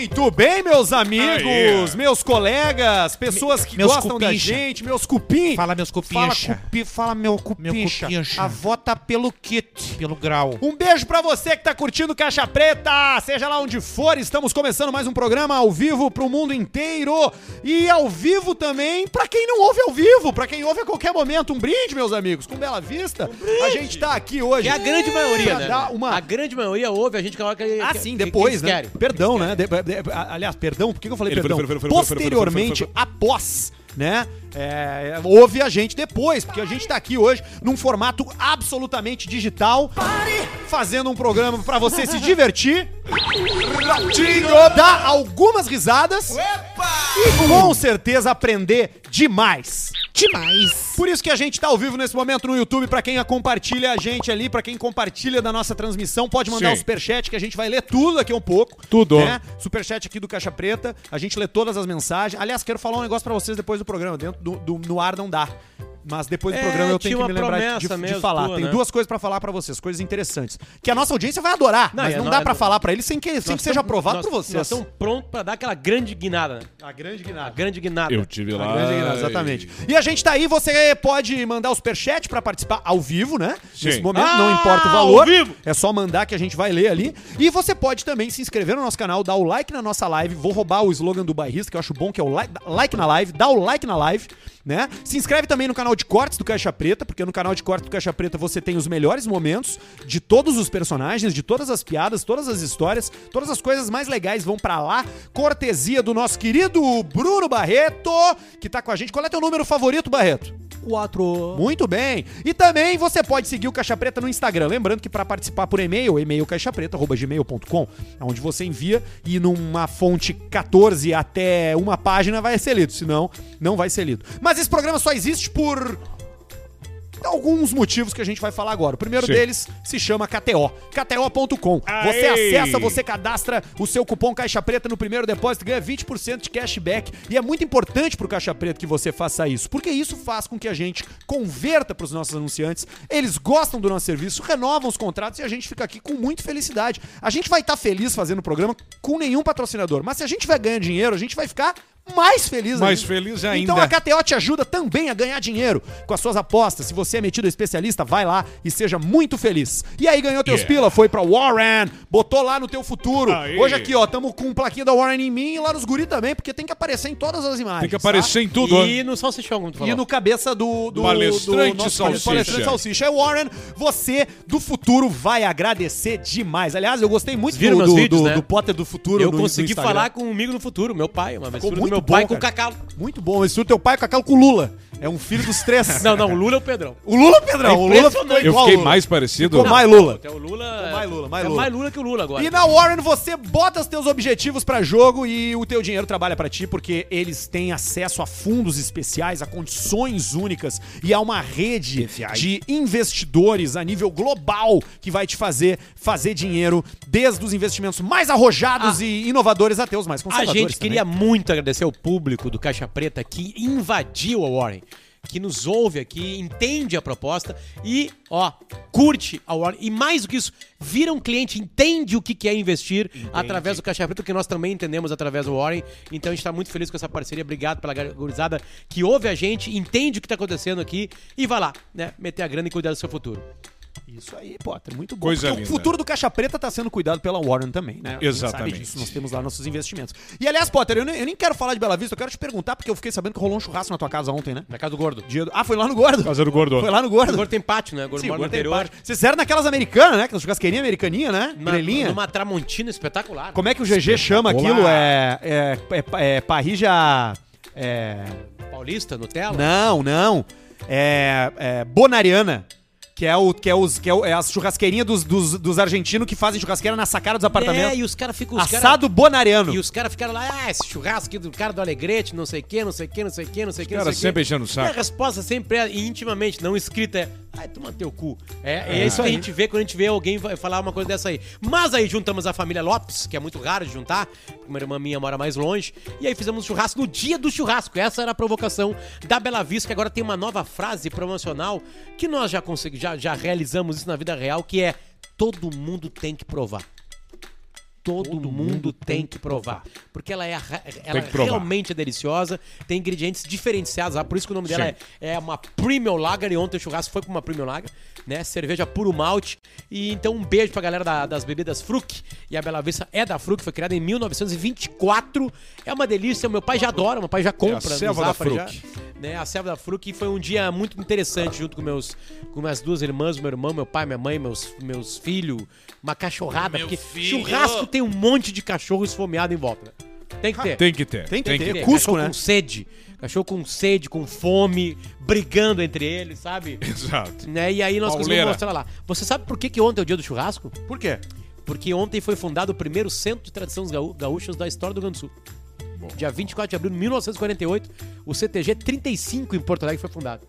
Muito bem, meus amigos, Aí. meus colegas, pessoas que meus gostam da cupincha. gente, meus cupim. Fala, meus Fala, cupincha. cupi, fala meu cupincha. cupincha. A vota pelo kit. Pelo grau. Um beijo pra você que tá curtindo Caixa Preta, seja lá onde for, estamos começando mais um programa ao vivo pro mundo inteiro e ao vivo também pra quem não ouve ao vivo, pra quem ouve a qualquer momento. Um brinde, meus amigos, com Bela Vista. a gente tá aqui hoje. É a grande maioria, né? uma A grande maioria ouve, a gente coloca... Ah, sim, depois, né? querem. Perdão, né? De- aliás, perdão, por que eu falei perdão? Posteriormente, após, né? É, ouve a gente depois, porque a gente tá aqui hoje num formato absolutamente digital, fazendo um programa pra você se divertir, dar algumas risadas e com certeza aprender demais. Demais. Por isso que a gente tá ao vivo nesse momento no YouTube, pra quem compartilha a gente ali, pra quem compartilha da nossa transmissão, pode mandar Sim. o superchat que a gente vai ler tudo daqui a um pouco. Tudo. Né? Superchat aqui do Caixa Preta, a gente lê todas as mensagens. Aliás, quero falar um negócio pra vocês depois do programa, dentro do, do- no ar não dá. Mas depois do É, programa eu tenho que me lembrar de, promessa de mesmo falar. tua, Tenho né? duas coisas pra falar pra vocês, coisas interessantes. Que a nossa audiência vai adorar, Não, mas e não a dá é- falar pra eles sem que, sem que seja aprovado nós- por vocês. Nós estamos prontos pra dar aquela grande guinada, né? A grande A guinada. grande guinada. Eu tive A lá. grande guinada, exatamente. E a gente tá aí, você pode mandar o superchat pra participar ao vivo, né? Sim. Nesse momento, não Ah, importa o ao valor. vivo! É só mandar que a gente vai ler ali. E você pode também se inscrever no nosso canal, dar o like na nossa live. Vou roubar o slogan do bairrista, que eu acho bom, que é o like, like na live. Dá o like na live, né? Se inscreve também no canal de cortes do Caixa Preta, porque no canal de cortes do Caixa Preta você tem os melhores momentos de todos os personagens, de todas as piadas, todas as histórias, todas as coisas mais legais vão pra lá. Cortesia do nosso querido Bruno Barreto, que tá com a gente. Qual é teu número favorito, Barreto? Quatro. Muito bem. E também você pode seguir o Caixa Preta no Instagram. Lembrando que para participar por e-mail, e-mail caixapreta.gmail.com, onde você envia e numa fonte 14 até uma página vai ser lido, senão não vai ser lido. Mas esse programa só existe por alguns motivos que a gente vai falar agora. O primeiro Sim. deles se chama KTO. KTO.com. Você acessa, você cadastra o seu cupom Caixa Preta no primeiro depósito ganha 20% de cashback. E é muito importante pro Caixa Preta que você faça isso, porque isso faz com que a gente converta pros nossos anunciantes. Eles gostam do nosso serviço, renovam os contratos e a gente fica aqui com muita felicidade. A gente vai estar feliz fazendo o programa com nenhum patrocinador, mas se a gente vai ganhar dinheiro, a gente vai ficar mais feliz Mais ainda. feliz ainda. Então a KTO te ajuda também a ganhar dinheiro com as suas apostas. Se você é metido a especialista, vai lá e seja muito feliz. E aí ganhou teus Yeah. pila, foi pra Warren, botou lá no teu futuro. Aí. Hoje aqui, ó, tamo com plaquinha da Warren em mim e lá nos guri também, porque tem que aparecer em todas as imagens. Tem que aparecer em tudo. E no salsichão, como tu tá? falou. E no cabeça do, do Palestrante do nosso salsicha. palestrante salsicha. É Warren, você do futuro vai agradecer demais. Aliás, eu gostei muito Viram do, do, vídeos, do- né? do Potter do futuro. Eu no- no consegui Instagram. falar comigo no futuro, meu pai, uma do muito meu pai bom, com o. Cacau. Muito bom. Esse teu pai com aquela com o Lula. É um filho dos três. Não, não, o Lula é o Pedrão. O Lula, Pedrão. o Lula ficou impressionante. Eu igual fiquei Lula. mais parecido. Ficou mais Lula. Até o Lula. Ficou mais Lula, mais é Lula. mais Lula que o Lula agora. E na Warren você bota os teus objetivos pra jogo e o teu dinheiro trabalha pra ti, porque eles têm acesso a fundos especiais, a condições únicas e a uma rede de investidores a nível global que vai te fazer fazer dinheiro desde os investimentos mais arrojados e inovadores até os mais A conservadores. gente queria muito agradecer ao público do Caixa Preta que invadiu a Warren, que nos ouve aqui, entende a proposta e, ó, curte a Warren. E mais do que isso, vira um cliente, entende o que é investir através do Caixa Preta, que nós também entendemos através do Warren. Então a gente tá muito feliz com essa parceria. Obrigado pela gurizada que ouve a gente, entende o que tá acontecendo aqui e vai lá, né, meter a grana e cuidar do seu futuro. Isso aí, Potter, muito bom. Coisa linda. O futuro do Caixa Preta tá sendo cuidado pela Warren também, né? A gente Exatamente. Sabe disso, nós temos lá nossos investimentos. E aliás, Potter, eu nem, eu nem quero falar de Bela Vista, eu quero te perguntar, porque eu fiquei sabendo que rolou um churrasco na tua casa ontem, né? Na casa do Gordo. Dia do- Ah, foi lá no Gordo? Casa do Gordo. Foi lá no O Gordo. Gordo tem pátio, né? O Gordo Sim, mora o no Gordo tem parte. Vocês eram naquelas americanas, né? Aquelas churrasqueirinhas americaninha, né? Na- Grelhinha. Numa tramontina espetacular. Como é que o GG chama aquilo? É, é, é, é parrija... É... Paulista, Nutella? Não, não. É, é Bonariana. Que é, o, que é, os, que é, o- é as churrasqueirinhas dos, dos, dos argentinos que fazem churrasqueira na sacada dos apartamentos. É, e os caras ficam... os cara- Assado bonariano. E os caras ficaram lá, ah, esse churrasco aqui do cara do Alegrete, não sei o que, não sei o que, não sei o que, não sei o que. Os caras sempre enchendo o E a saco. resposta sempre é intimamente, não escrita, é ai, toma teu cu. É, é, É isso que a gente vê quando a gente vê alguém vai falar uma coisa dessa aí. Mas aí juntamos a família Lopes, que é muito raro de juntar, porque uma irmã minha mora mais longe, e aí fizemos churrasco no dia do churrasco. Essa era a provocação da Bela Vista, que agora tem uma nova frase promocional que nós já conseguimos, já, já realizamos isso na vida real, que é todo mundo tem que provar. todo, mundo tem que provar. Porque ela é, ela provar. realmente é deliciosa, tem ingredientes diferenciados. ah, Por isso que o nome dela é, é uma Premium Lager. E ontem o churrasco foi com uma Premium Lager, né? Cerveja puro malte. E então um beijo pra galera da- das bebidas Fruc. E a Bela Vista é da Fruc, foi criada em 1924. É uma delícia, meu pai já adora, meu pai já compra. no selva da Zafari já, Fruc. Né? A selva da Fruc foi um dia muito interessante junto com meus com minhas duas irmãs, meu irmão, meu pai, minha mãe, meus, meus filhos, uma cachorrada, porque churrasco tem um monte de cachorro esfomeado em volta. né? Tem que ter. Tem que ter. Tem que ter. ter. Cusco, cachorro né? com sede. Cachorro com sede, com fome, brigando entre eles, sabe? Exato. né? E aí nós conseguimos Pauleira. mostrar lá. Você sabe por que, que ontem é o dia do churrasco? Por quê? Porque ontem foi fundado o primeiro centro de tradições gaú- gaúchas da história do Rio Grande do Sul. Dia 24 de abril de 1948, o CTG 35 em Porto Alegre foi fundado.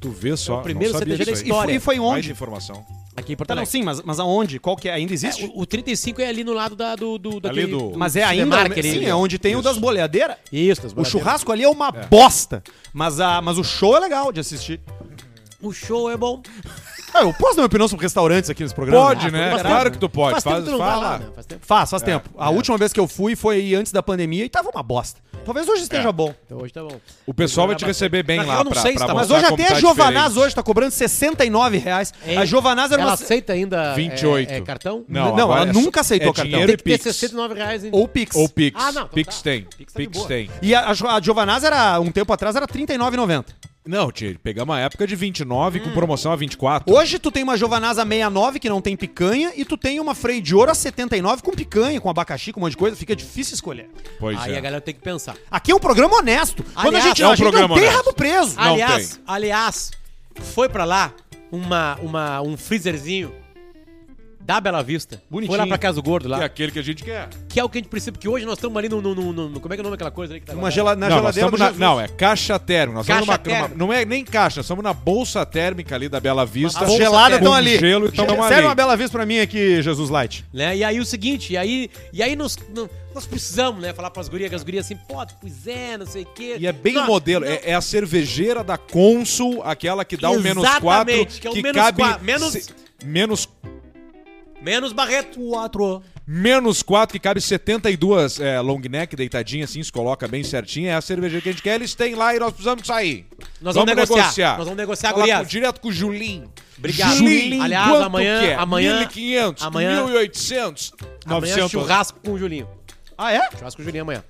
Tu vê só. É o primeiro não sabia CTG da história. E foi, e foi Mais onde? informação. Aqui em Porto Tá, não, Alegre. sim, mas, mas aonde? Qual que é? Ainda existe? É, o, o 35 é ali no lado da, do, do, Ali daquele- do- mas é ainda. Ali, sim, ali, é onde tem o das boleadeiras. Isso, das O boladeiras. churrasco ali é uma bosta. Mas, a, mas o show é legal de assistir. O show é bom. Ah, eu posso dar minha opinião sobre restaurantes aqui nesse programa? Pode, Ah, né? faz Claro tempo. que tu pode. Faz, tempo Faz, que tu não vai lá, né? Faz tempo. Faz, faz tempo. A última vez que eu fui foi antes da pandemia e tava uma bosta. Talvez hoje esteja É. bom. Então hoje tá bom. O pessoal vai te receber bem lá real, não pra, sei se tá- Mas mostrar hoje até tá a Giovanaz diferente. hoje tá cobrando 69 reais. A Giovanaz era Ela uma... aceita ainda 28. É, é cartão? Não, Não, ela é nunca aceitou é cartão. dinheiro Tem que ter Pix. 69 reais ainda. Ou Pix. Ou Pix. Ah, não, então Pix tá. tem. Pix Pix, tá boa. tem. E a, a, Giovanaz era, um tempo atrás, era R$ 39,90. Não, tia, pegamos uma época de 29 com promoção a 24. Hoje tu tem uma Giovanaz a 69 que não tem picanha e tu tem uma freio de ouro a 79 com picanha, com abacaxi, com um monte de coisa. Fica difícil escolher. Pois Aí é. a galera tem que pensar. Aqui é um programa honesto. Quando a Aliás, gente, é um a gente programa não tem honesto. rabo preso. Não aliás, tem. aliás, foi pra lá uma, uma, um freezerzinho da Bela Vista. Bonitinho. Foi lá pra casa do gordo Que é lá. aquele que a gente quer. Que é o que a gente precisa, porque hoje nós estamos ali no, no, no, no- Como é que é o nome daquela coisa ali que tá Uma guardada? gela, na não, geladeira na, não, é caixa térmica. Nós estamos Caixa numa, numa- térmica. não é nem caixa, nós estamos na bolsa térmica ali da Bela Vista. As bolsa geladas térmica. estão Com ali. gelo, Sério, ali. uma bela vez pra mim aqui, Jesus Light. Né? E aí o seguinte, e aí, e aí nós, não- nós precisamos, né, falar pras gurias, que as gurias assim, pô, pois é, não sei o quê. E é bem Não, modelo. não. É, é a cervejeira da Consul, aquela que dá o menos Exatamente, 4. que é o menos quatro, menos- se- menos Menos Barreto. Quatro. Menos 4, que cabe 72 é, long neck deitadinha assim, se coloca bem certinho. É a cerveja que a gente quer. Eles têm lá e nós precisamos sair. Nós vamos negociar. Nós vamos negociar, Falar gurias. com- direto com o Julinho. Obrigado. Julinho, Aliás, quanto amanhã- que é? amanhã- 1.500, amanhã- 1.800, Amanhã 900. churrasco com o Julinho. Ah, é? Churrasco com o Julinho amanhã.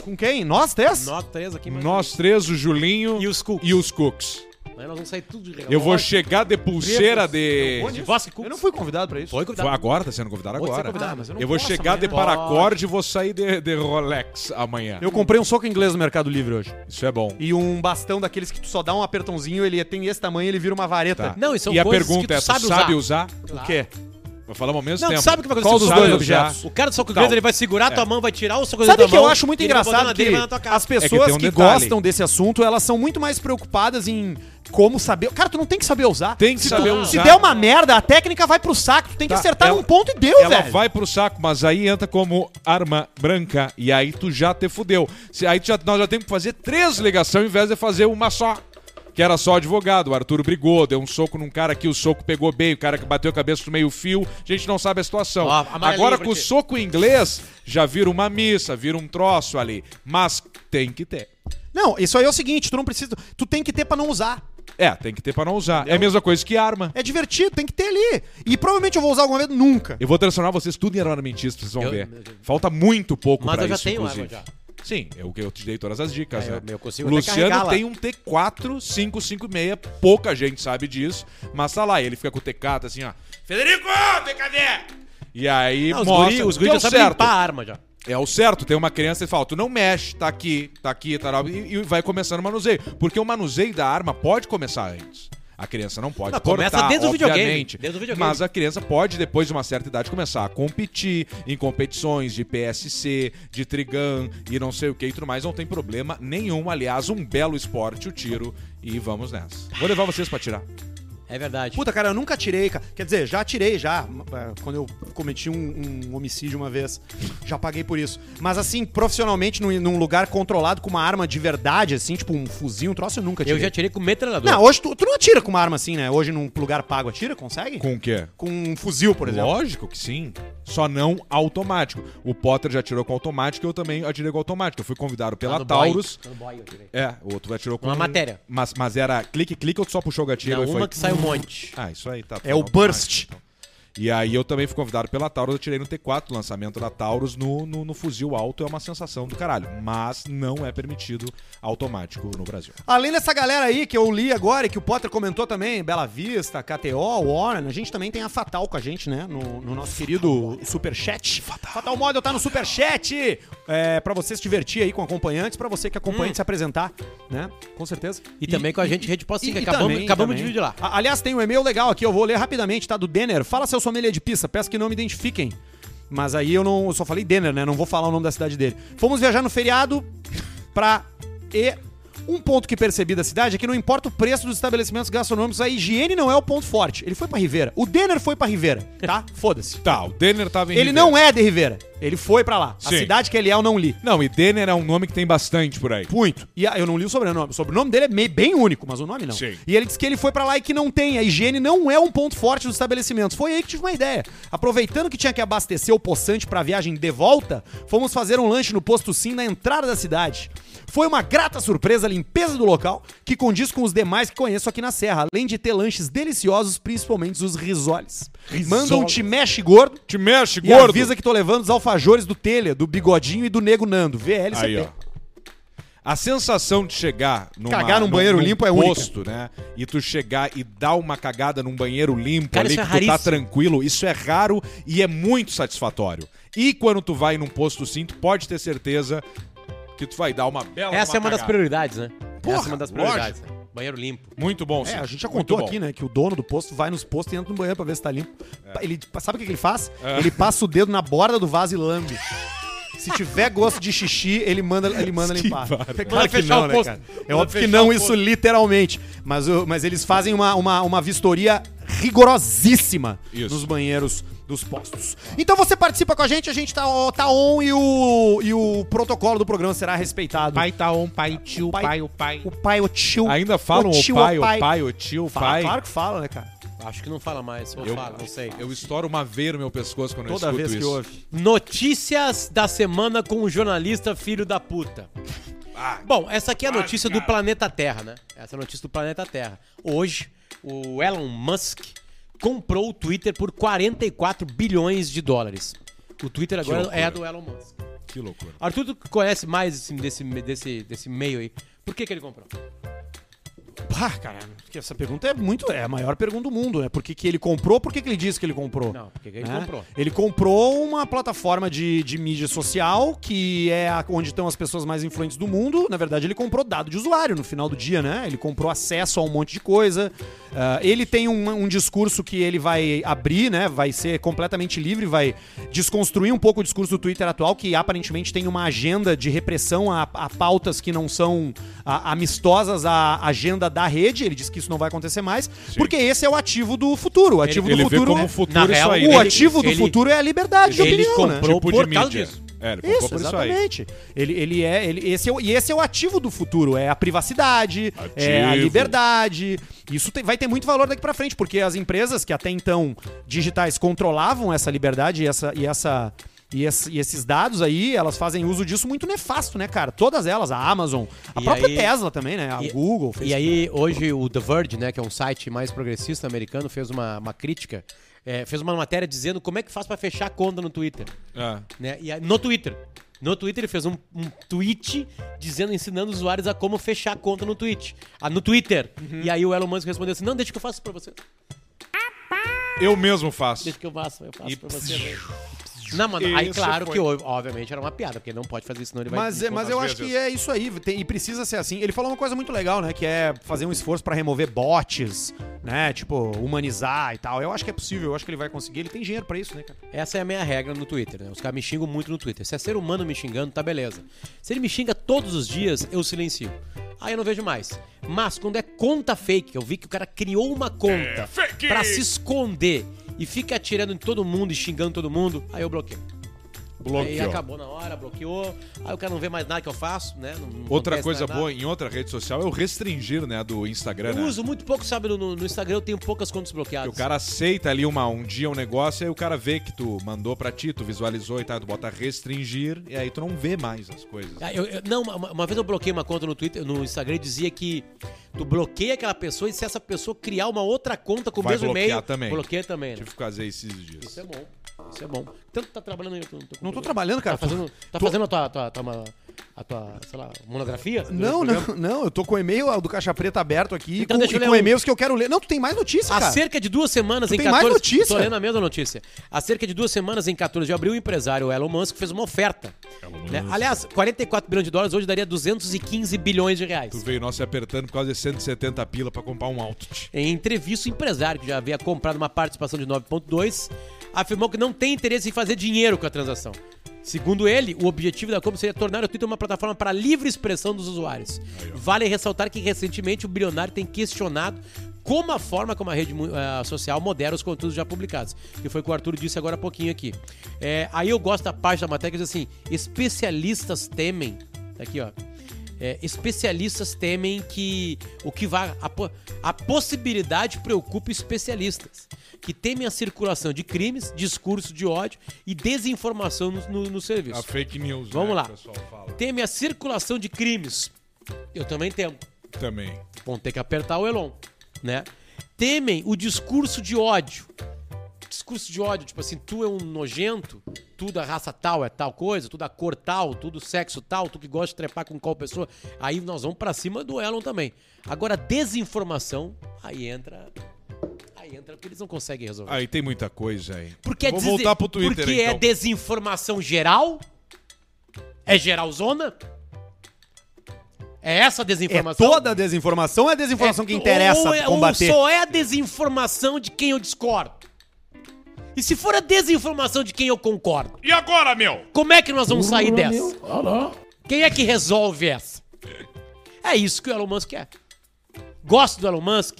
Com quem? Nós três? Nós três aqui. Nós três, o Julinho E os cooks. e os cooks. Amanhã nós vamos sair tudo de Eu vou relógio. chegar de pulseira de... De. Eu não fui convidado pra isso. Foi Foi convidado. agora, tá sendo convidado Pode ser agora. convidado, mas eu Eu, não vou posso chegar de amanhã. paracorde e vou sair de, de Rolex amanhã. Eu comprei um soco inglês no Mercado Livre hoje. Isso é bom. E um bastão daqueles que tu só dá um apertãozinho, ele tem esse tamanho ele vira uma vareta. Tá. Não, e são e a coisas pergunta que tu é, tu sabe sabe usar. usar? O quê? Vou falar ao mesmo Não, tu tempo. sabe o que vai acontecer Qual com dos dois objetos? O cara do soco inglês, ele vai segurar a tua mão, vai tirar o soco inglês Sabe da o que eu acho muito ele vai botar na engraçado dele e que vai na tua cara. as É que pessoas um que detalhe. gostam desse assunto, elas são muito mais preocupadas em como saber. Cara, tu não tem que saber usar. Tem que se saber tu, usar. Se der uma merda, a técnica vai pro saco. Tu tem que Tá, acertar ela- num ponto e deu, Ela velho. vai pro saco, mas aí entra como arma branca. E aí tu já te fudeu. Se, aí tu já- nós já temos que fazer três ligações ao invés de fazer uma só. Que era só advogado. O Arthur brigou, deu um soco num cara aqui, o soco pegou bem, o cara que bateu a cabeça no meio fio. A gente não sabe a situação. Ó, Agora com o soco inglês, já vira uma missa, vira um troço ali. Mas tem que ter. Não, isso aí é o seguinte, tu não precisa. Tu tem que ter pra não usar. É, tem que ter pra não usar. É a mesma coisa que arma. É divertido, tem que ter ali. E provavelmente eu vou usar alguma vez nunca. Eu vou transformar vocês tudo em armamentistas, vocês vão Eu- ver. Falta muito pouco Mas pra eu já isso, tenho inclusive. arma já. Sim, eu, eu te dei todas as dicas, É, né? eu- consigo Luciano tem um T4 556, pouca gente sabe disso, mas tá lá, ele fica com o T4 assim, ó. Federico, vem cadê? E aí Não, os mostra os que guri é já o sabem certo. limpar a arma já. É o certo, tem uma criança e fala, tu não mexe, tá aqui, tá aqui, tá lá, e, e vai começando o manuseio. Porque o manuseio da arma pode começar antes. A criança não pode Não, cortar, começa desde o videogame, obviamente. desde o videogame. Mas a criança pode, depois de uma certa idade, começar a competir em competições de PSC, de Trigun e não sei o que e tudo mais. Não tem problema nenhum. Aliás, um belo esporte, o tiro. E vamos nessa. Vou levar vocês pra tirar. É verdade. Puta, cara, eu nunca tirei, cara. Quer dizer, já tirei, já. é, Quando eu cometi um, um homicídio uma vez. Já paguei por isso. Mas assim, profissionalmente, num, num lugar controlado com uma arma de verdade, assim, tipo um fuzil, um troço, eu nunca tirei. eu já tirei com metralhador. Não, hoje tu, tu não atira com uma arma assim, né? Hoje num lugar pago atira, consegue? Com o quê? Com um fuzil, por exemplo. Lógico que sim. Só não automático. O Potter já tirou com automático e eu também atirei com automático. Eu fui convidado pela Tá boy. Taurus. Tá boy. É, o outro atirou com. Uma matéria. Mas, mas era clique, clique ou tu só puxou o gatilho Não, e foi. uma que sai um monte. Ah, isso aí tá. É o automático, burst. então. E aí eu também fui convidado pela Taurus, eu tirei no T4, o lançamento da Taurus no, no, no fuzil alto é uma sensação do caralho. Mas não é permitido automático no Brasil. Além dessa galera aí que eu li agora e que o Potter comentou também, Bela Vista, KTO, Warren, a gente também tem a Fatal com a gente, né? No, no nosso querido Superchat. Fatal. Fatal Model tá no Superchat. É, pra você se divertir aí com acompanhantes, pra você que acompanha se apresentar, né? Com certeza. E também com a gente, Rede Pocinga, e acabamos, também, acabamos também. de vídeo lá. A- Aliás, tem um e-mail legal aqui, eu vou ler rapidamente, tá? Do Denner. Fala seu sommelier de pizza, peço que não me identifiquem. Mas aí eu não eu só falei Denner, né? Não vou falar o nome da cidade dele. Fomos viajar no feriado pra. E um ponto que percebi da cidade é que não importa o preço dos estabelecimentos gastronômicos, a higiene não é o ponto forte. Ele foi pra Rivera. O Denner foi pra Rivera, tá? Foda-se. Tá, o Denner tava em Ele Ribeirão. não é de Rivera. Ele foi pra lá. A Sim. cidade que ele é, eu não li. Não, e Denner é um nome que tem bastante por aí. Muito. E ah, eu não li o sobrenome. O sobrenome dele é meio, bem único, mas o nome não. Sim. E ele disse que ele foi pra lá e que não tem. A higiene não é um ponto forte dos estabelecimentos. Foi aí que tive uma ideia. Aproveitando que tinha que abastecer o poçante pra viagem de volta, fomos fazer um lanche no posto Sim na entrada da cidade. Foi uma grata surpresa a limpeza do local, que condiz com os demais que conheço aqui na Serra, além de ter lanches deliciosos, principalmente os risoles. Manda um te mexe gordo Te mexe, e gordo! avisa que tô levando os alfajores do Telha, do Bigodinho e do Nego Nando. VLCP. Aí, ó. A sensação de chegar numa, Cagar num banheiro limpo é única. posto, né? E tu chegar e dar uma cagada num banheiro limpo Cara, ali isso é que tu tá raríssimo. tranquilo, isso é raro e é muito satisfatório. E quando tu vai num posto sim, tu pode ter certeza que tu vai dar uma bela Essa é uma das cagada. prioridades, né? Porra, Essa é uma das prioridades. né? Banheiro limpo. Muito bom, É, sim. a gente já Muito contou bom. aqui, né, que o dono do posto vai nos postos e entra no banheiro pra ver se tá limpo. Ele, sabe o que, que ele faz? É. Ele passa o dedo na borda do vaso e lambe. Se tiver gosto de xixi, ele manda, ele manda limpar. É claro que fechar não, o né, posto. cara? É Manda óbvio que fechar não, o isso posto. literalmente. Mas, o- mas eles fazem uma, uma, uma vistoria rigorosíssima Isso. nos banheiros dos postos. Então você participa com a gente, a gente tá, tá on e o, e o protocolo do programa será respeitado. Pai tá on, pai, tio, Pai- pai, o pai. O pai, o tio. Ainda falam o, tio, pai, o pai, o tio, o Fala, pai. Claro que fala, né, cara? Acho que não fala mais. Ou Eu, fala, não sei. eu estouro uma veia no meu pescoço quando Toda eu escuto vez que isso. ouve. Notícias da semana com o jornalista filho da puta. Bom, essa aqui é a notícia do planeta Terra, né? Essa é a notícia do planeta Terra. Hoje, o Elon Musk comprou o Twitter por 44 bilhões de dólares. O Twitter agora é do Elon Musk. Que loucura. Arthur, tu que conhece mais assim, desse, desse, desse meio aí. Por que, que ele comprou? Pá, cara, porque essa pergunta é muito. É a maior pergunta do mundo, né? Por que, que ele comprou? Por que, que ele disse que ele comprou? Não, por que, que ele né? comprou? Ele comprou uma plataforma de, de mídia social, que é a- onde estão as pessoas mais influentes do mundo. Na verdade, ele comprou dado de usuário no final do dia, né? Ele comprou acesso a um monte de coisa. Ah, ele tem um, um discurso que ele vai abrir, né? Vai ser completamente livre, vai desconstruir um pouco o discurso do Twitter atual, que aparentemente tem uma agenda de repressão a, a pautas que não são a- amistosas à agenda da rede. Ele diz que isso não vai acontecer mais, porque esse é o ativo do futuro. O ativo Ele do vê futuro como é- futuro Na isso real, aí. o né? ele- ativo do ele- futuro é a liberdade de ele opinião, né? comprou Tipo por de causa mídia. disso. É, ele Isso, por isso aí. exatamente. Ele, ele é, ele, esse é o, e esse é o ativo do futuro, é a privacidade, é a Ativo. liberdade. Isso tem- vai ter muito valor daqui pra frente, porque as empresas que até então digitais controlavam essa liberdade e essa e essa e, esse- e esses dados aí, elas fazem uso disso muito nefasto, né, cara? Todas elas, a Amazon, a E própria aí- Tesla também, né? A E- Google, E Facebook. aí, hoje, o The Verge, né, que é um site mais progressista americano, fez uma, uma crítica, é, fez uma matéria dizendo como é que faz pra fechar a conta no Twitter. É. Né? E aí, no Twitter. No Twitter ele fez um, um tweet dizendo, ensinando os usuários a como fechar a conta no Twitch. Ah, no Twitter. Uhum. E aí o Elon Musk respondeu assim, não, deixa que eu faço isso pra você. Eu mesmo faço. Deixa que eu faço, eu faço E pra você. né? Não, mano, aí claro foi. que ob- obviamente era uma piada, porque não pode fazer isso, senão ele vai... Mas, é- mas eu acho que é isso aí, tem- e precisa ser assim. Ele falou uma coisa muito legal, né? Que é fazer um esforço pra remover bots, né? Tipo, humanizar e tal. Eu acho que é possível, eu acho que ele vai conseguir. Ele tem dinheiro pra isso, né, cara? Essa é a minha regra no Twitter, né? Os caras me xingam muito no Twitter. Se é ser humano me xingando, tá beleza. Se ele me xinga todos os dias, eu silencio. Aí eu não vejo mais. Mas quando é conta fake, eu vi que o cara criou uma conta pra se esconder e fica atirando em todo mundo e xingando todo mundo, aí eu bloqueio. Aí Bloqueou. acabou na hora, bloqueou. Aí o cara não vê mais nada que eu faço, né? Não- não Outra coisa mais nada. boa em outra rede social é o restringir, né, do Instagram, Eu né? uso muito pouco, sabe? No, no Instagram eu tenho poucas contas Que bloqueadas. o cara aceita ali uma, um dia um negócio, aí o cara vê que tu mandou pra ti, tu visualizou e tal, tu bota restringir, e aí tu não vê mais as coisas. Ah, eu- eu- não, uma, uma vez eu bloqueei uma conta no Twitter, no Instagram e dizia que tu bloqueia aquela pessoa e se essa pessoa criar uma outra conta com o Vai mesmo bloquear e-mail, também. bloqueia também. Né? Tive que fazer esses dias. Isso é bom. Isso é bom. Tanto tá trabalhando aí. Não tô, Não tô trabalhando, cara. Tá fazendo, tá Tô- fazendo a tua, tua, tua, a tua, sei lá, monografia? Não, não, não. Eu tô com o e-mail do Caixa Preta aberto aqui Então com, deixa eu e ler com um. e-mails que eu quero ler. Não, tu tem mais notícia, Há cara. cerca de duas semanas, Tu em tem mais 14... notícia? Tô lendo a mesma notícia. Há cerca de duas semanas, em 14 de abril, o empresário Elon Musk fez uma oferta. né? Aliás, 44 bilhões de dólares hoje daria 215 bilhões de reais. Tu veio nós se apertando por causa de 170 pila pra comprar um Altit. Em entrevista, o empresário, que já havia comprado uma participação de 9,2, afirmou que não tem interesse em fazer dinheiro com a transação. Segundo ele, o objetivo da compra seria tornar o Twitter uma plataforma para livre expressão dos usuários. Vale ressaltar que recentemente o bilionário tem questionado como a forma como a rede eh, social modera os conteúdos já publicados. Que foi o que o Arthur disse agora há pouquinho aqui. É, aí eu gosto da parte da matéria que diz assim: especialistas temem. Tá aqui, ó. É, especialistas temem que o que vai a, a possibilidade preocupa especialistas que temem a circulação de crimes, discurso de ódio e desinformação no, no- no serviço. A fake news, Vamos né, lá. Teme a circulação de crimes. Eu também temo. Também. Vão ter que apertar o Elon, né? Temem o discurso de ódio. Discurso de ódio, tipo assim, tu é um nojento, tu da raça tal é tal coisa, tu da cor tal, tu do sexo tal, tu que gosta de trepar com qual pessoa. Aí nós vamos pra cima do Elon também. Agora, desinformação, aí entra. Aí entra porque eles não conseguem resolver. Aí tem muita coisa aí. Porque Vou é voltar pro Twitter, Porque é então. desinformação geral? É geralzona? É essa a É desinformação? toda a desinformação ou é a desinformação que interessa ou é- combater? Ou só é a desinformação de quem eu discordo? E se for a desinformação de quem eu concordo? E agora, meu? Como é que nós vamos sair dessa? Quem é que resolve essa? É isso que o Elon Musk quer. Gosto do Elon Musk?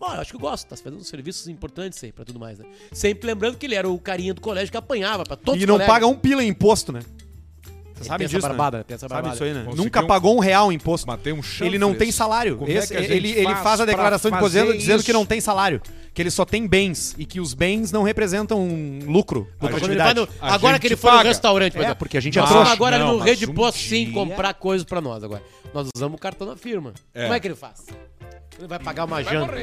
Bom, eu acho que eu gosto. Tá fazendo serviços importantes aí pra tudo mais, né? Sempre lembrando que ele era o carinha do colégio que apanhava pra todos E os não colegas. paga um pila em imposto, né? Você Ele sabe tem essa disso, barbada, né? tem essa Sabe barbada. isso aí, né? Conseguiu Nunca um- pagou um real em imposto. Matei um. Ele não tem salário. Como é Esse- que a gente ele, ele faz faz a pra declaração de fazer imposto dizendo isso? que não tem salário. Que ele só tem bens e que os bens não representam um lucro, Quando ele vai lucratividade. no- A agora gente que ele foi no paga. restaurante, por É, exemplo. porque a gente é Nós trouxa. agora Não, no mas rede um posto sim dia- comprar coisas pra nós agora. Nós usamos o cartão da firma. É. Como é que ele faz? Ele vai pagar uma janta.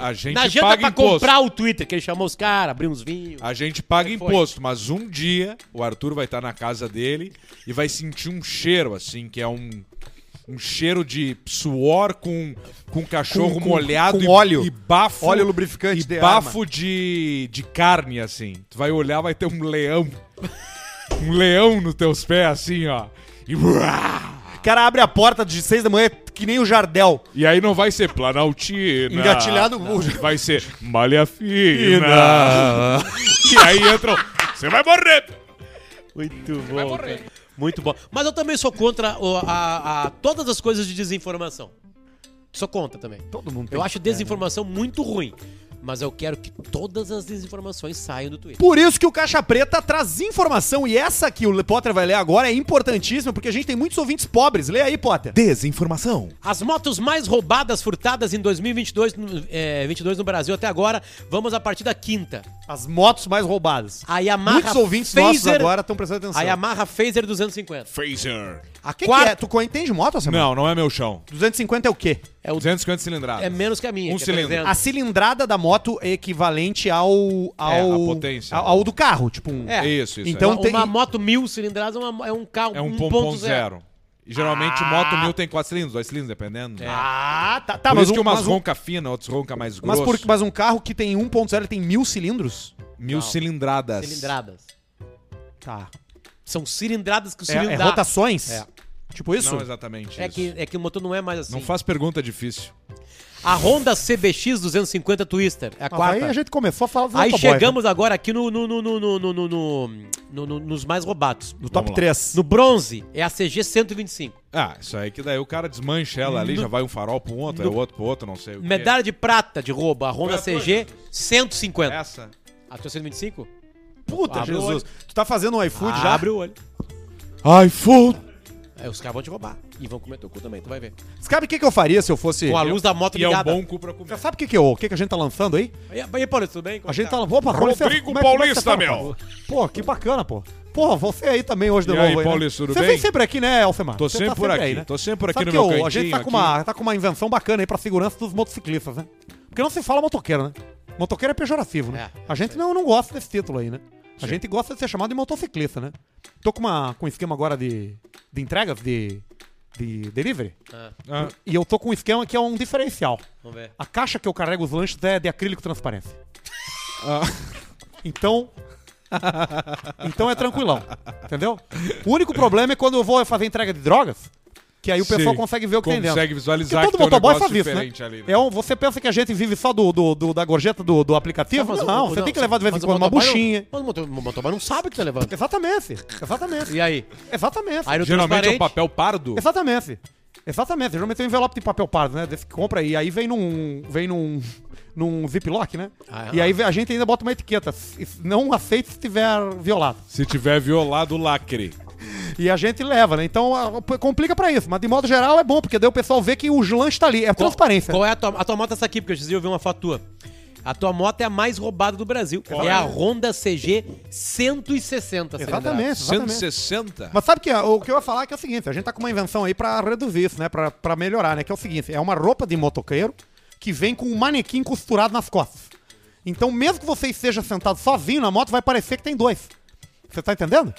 A, a gente Na janta paga pra imposto. comprar o Twitter, que ele chamou os caras, abriu uns vinhos. A gente paga imposto, mas um dia o Arthur vai estar na casa dele e vai sentir um cheiro, assim, que é um, um cheiro de suor com, com cachorro Com- com- molhado com e, óleo. e bafo. Óleo lubrificante e de bafo de, de carne, assim. Tu vai olhar, vai ter um leão. um leão nos teus pés, assim, ó. E, O cara abre a porta de seis da manhã que nem o Jardel. e aí não vai ser Planaltina. Engatilhado. Vai ser Malha Fina. e aí entram. Você vai morrer. Muito bom. cara. Muito bom. Mas eu também sou contra o- a, a- todas as coisas de desinformação. Sou contra também. Todo mundo Eu acho desinformação muito ruim. Mas eu quero que todas as desinformações saiam do Twitter. Por isso que o Caixa Preta traz informação. E essa que o Potter vai ler agora é importantíssima, porque a gente tem muitos ouvintes pobres. Lê aí, Potter. Desinformação. As motos mais roubadas, furtadas em 2022 no, é, 22 no Brasil até agora. Vamos a partir da quinta. As motos mais roubadas. A Yamaha Muitos ouvintes nossos Phaser- agora estão prestando atenção. A Yamaha Phaser 250. Phaser. A O que, que quarta é? Tu co- entende moto, Samuel? Não, não é meu chão. 250 é o quê? é, o, 250 cilindradas. é menos que a minha. Um que é cilindro. 300. A cilindrada da moto é equivalente ao. ao É, a potência. Ao, ao do carro, tipo um. É. Isso, isso. Então uma, tem- uma moto mil cilindradas é, uma- é um carro é um 1.0. 1.0. E geralmente moto mil tem 4 cilindros, 2 cilindros, dependendo. Ah, tá. tá Por mas isso que um, umas mas, um, ronca fina, outros ronca mais mas, grosso. por- mas um carro que tem 1.0 ele tem mil cilindros? Mil Não. cilindradas. Cilindradas. Tá. São cilindradas que o É, é cilindro rotações? É. Tipo isso? Não exatamente É isso. que, é que o motor não é mais assim. Não faz pergunta difícil. A Honda CBX 250 Twister. É a quarta. aí a gente começou a falar do Aí chegamos agora aqui no, no, no, no, no, no, no- no- no- nos mais roubados. né? No top Vamos lá. 3. No bronze é a CG 125. Ah, isso aí que daí o cara desmancha ela ali, já vai um farol pra um outro, No- é o outro pro outro, não sei o quê. Medalha de prata de roubo, a Honda é CG 150. Essa. A tua 125? Puta, Abre Jesus. Tu tá fazendo um iFood já? Abre o olho. iFood. Aí os caras vão te roubar. E vão comer teu cu também, tu vai ver. Sabe o que, que eu faria se eu fosse. Com a luz da moto E é um ligada. bom cu pra comer. Sabe o que, que, eu- o que, que a gente tá lançando aí? Aí, aí, Paulo, tudo bem? A gente tá. Opa, com licença. Rodrigo Como é- como é que Paulista, você tá, meu. Paulo? Pô, que bacana, pô. Pô, você aí também hoje de E novo. aí, né? Paulista, tudo você bem? vem sempre aqui, né, Alcemar? Tô Você sempre por aqui, tô sempre por aqui Sabe no que meu o- A gente tá cantinho com, uma, tá com uma invenção bacana aí pra segurança dos motociclistas, né? Porque não se fala motoqueiro, né? Motoqueiro é pejorativo, né? É, a gente não, não gosta desse título aí, né? A gente gosta de ser chamado de motociclista, né? Tô com, uma, com um esquema agora de, de entregas, de, de delivery. Ah, Ah, E eu tô com um esquema que é um diferencial. vamos ver. A caixa que eu carrego os lanches é de acrílico transparente. ah, Então. então é tranquilão. Entendeu? O único problema é quando eu vou fazer entrega de drogas, que aí o pessoal Sim. consegue ver o que tem dentro. Consegue visualizar Porque que todo tem um motoboy negócio faz isso, né? ali, né? É um, você pensa que a gente vive só do, do- do- da gorjeta do, do aplicativo? Não, o- você tem que levar de vez em quando uma não- buchinha. Mas o moto- o motoboy não sabe o que tá levando. Exatamente, exatamente. E aí? Exatamente. Aí Geralmente é um papel pardo. Exatamente. Exatamente. Geralmente tem um envelope de papel pardo, né? Desse que compra e aí vem num. vem num. num ziplock, né? Ah, é. e aí a gente ainda bota uma etiqueta. Não aceita se estiver violado. Se tiver violado o lacre. E a gente leva, né? Então a- complica pra isso. Mas de modo geral é bom, porque daí o pessoal vê que o lanche tá ali. É transparência. Qual é a tua, a tua moto é essa aqui? Porque eu eu vi uma foto tua. A tua moto é a mais roubada do Brasil. Qual é é? a Honda CG 160 cilindrada. Exatamente, exatamente. 160? Mas sabe que o que eu ia falar é que é o seguinte, a gente tá com uma invenção aí pra reduzir isso, né? Pra, pra melhorar, né? Que é o seguinte, é uma roupa de motoqueiro que vem com um manequim costurado nas costas. Então, mesmo que você esteja sentado sozinho na moto, vai parecer que tem dois. Você tá entendendo?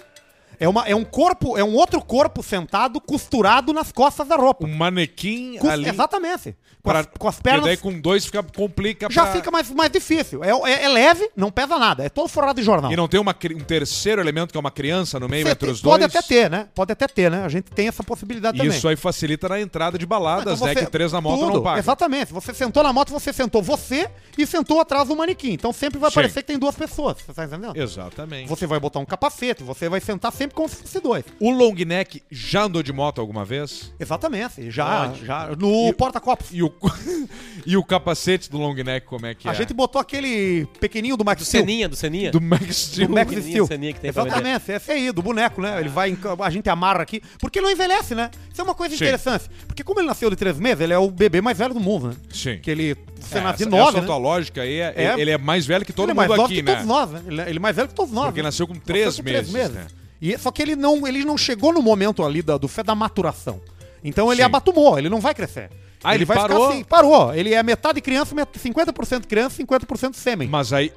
É, uma, é um corpo, é um outro corpo sentado costurado nas costas da roupa. Um manequim Cus- ali. Exatamente. Com, pra- as, com as porque daí pernas. com dois fica, complica Já pra- fica mais, mais difícil. É, é- é leve, não pesa nada. É todo forrado de jornal. E não tem uma, um terceiro elemento que é uma criança no meio Você entre os dois? Pode até ter, né? Pode até ter, né? A gente tem essa possibilidade E também. isso aí facilita na entrada de baladas, Então né? você- Que três na moto tudo, não paga. Exatamente. Você sentou na moto, você sentou você e sentou atrás do manequim. Então sempre vai Sim. parecer que tem duas pessoas. Você tá entendendo? Exatamente. Você vai botar um capacete, você vai sentar sempre como se fosse dois. O long neck já andou de moto alguma vez? Exatamente. Já, Onde? já no porta-copos. E o, e o capacete do long neck, como é que A é? gente botou aquele pequenininho do Max Do Steel. Seninha, do Seninha. Do Max Steel. Do Max Steel. ceninha que tem Exatamente, esse aí, do boneco, né? Ele vai, a gente amarra aqui. Porque não envelhece, né? Isso é uma coisa Sim. interessante. Porque como ele nasceu de três meses, ele é o bebê mais velho do mundo, né? Sim. Que ele, você É, nasce de essa, nove, essa né? tua lógica aí, é, É. ele é mais velho que todo ele é mais mundo aqui, que né? todos nós, né? Ele, ele é mais velho que todos nós. Porque né? nasceu com Nasceu três com meses, né? E, só que ele não, ele não chegou no momento ali da- do fé da maturação. Então ele Sim. abatumou, ele não vai crescer. Ah, ele vai parou? ficar assim, parou. Ele é metade criança, met- 50% criança, 50% sêmen. Mas aí.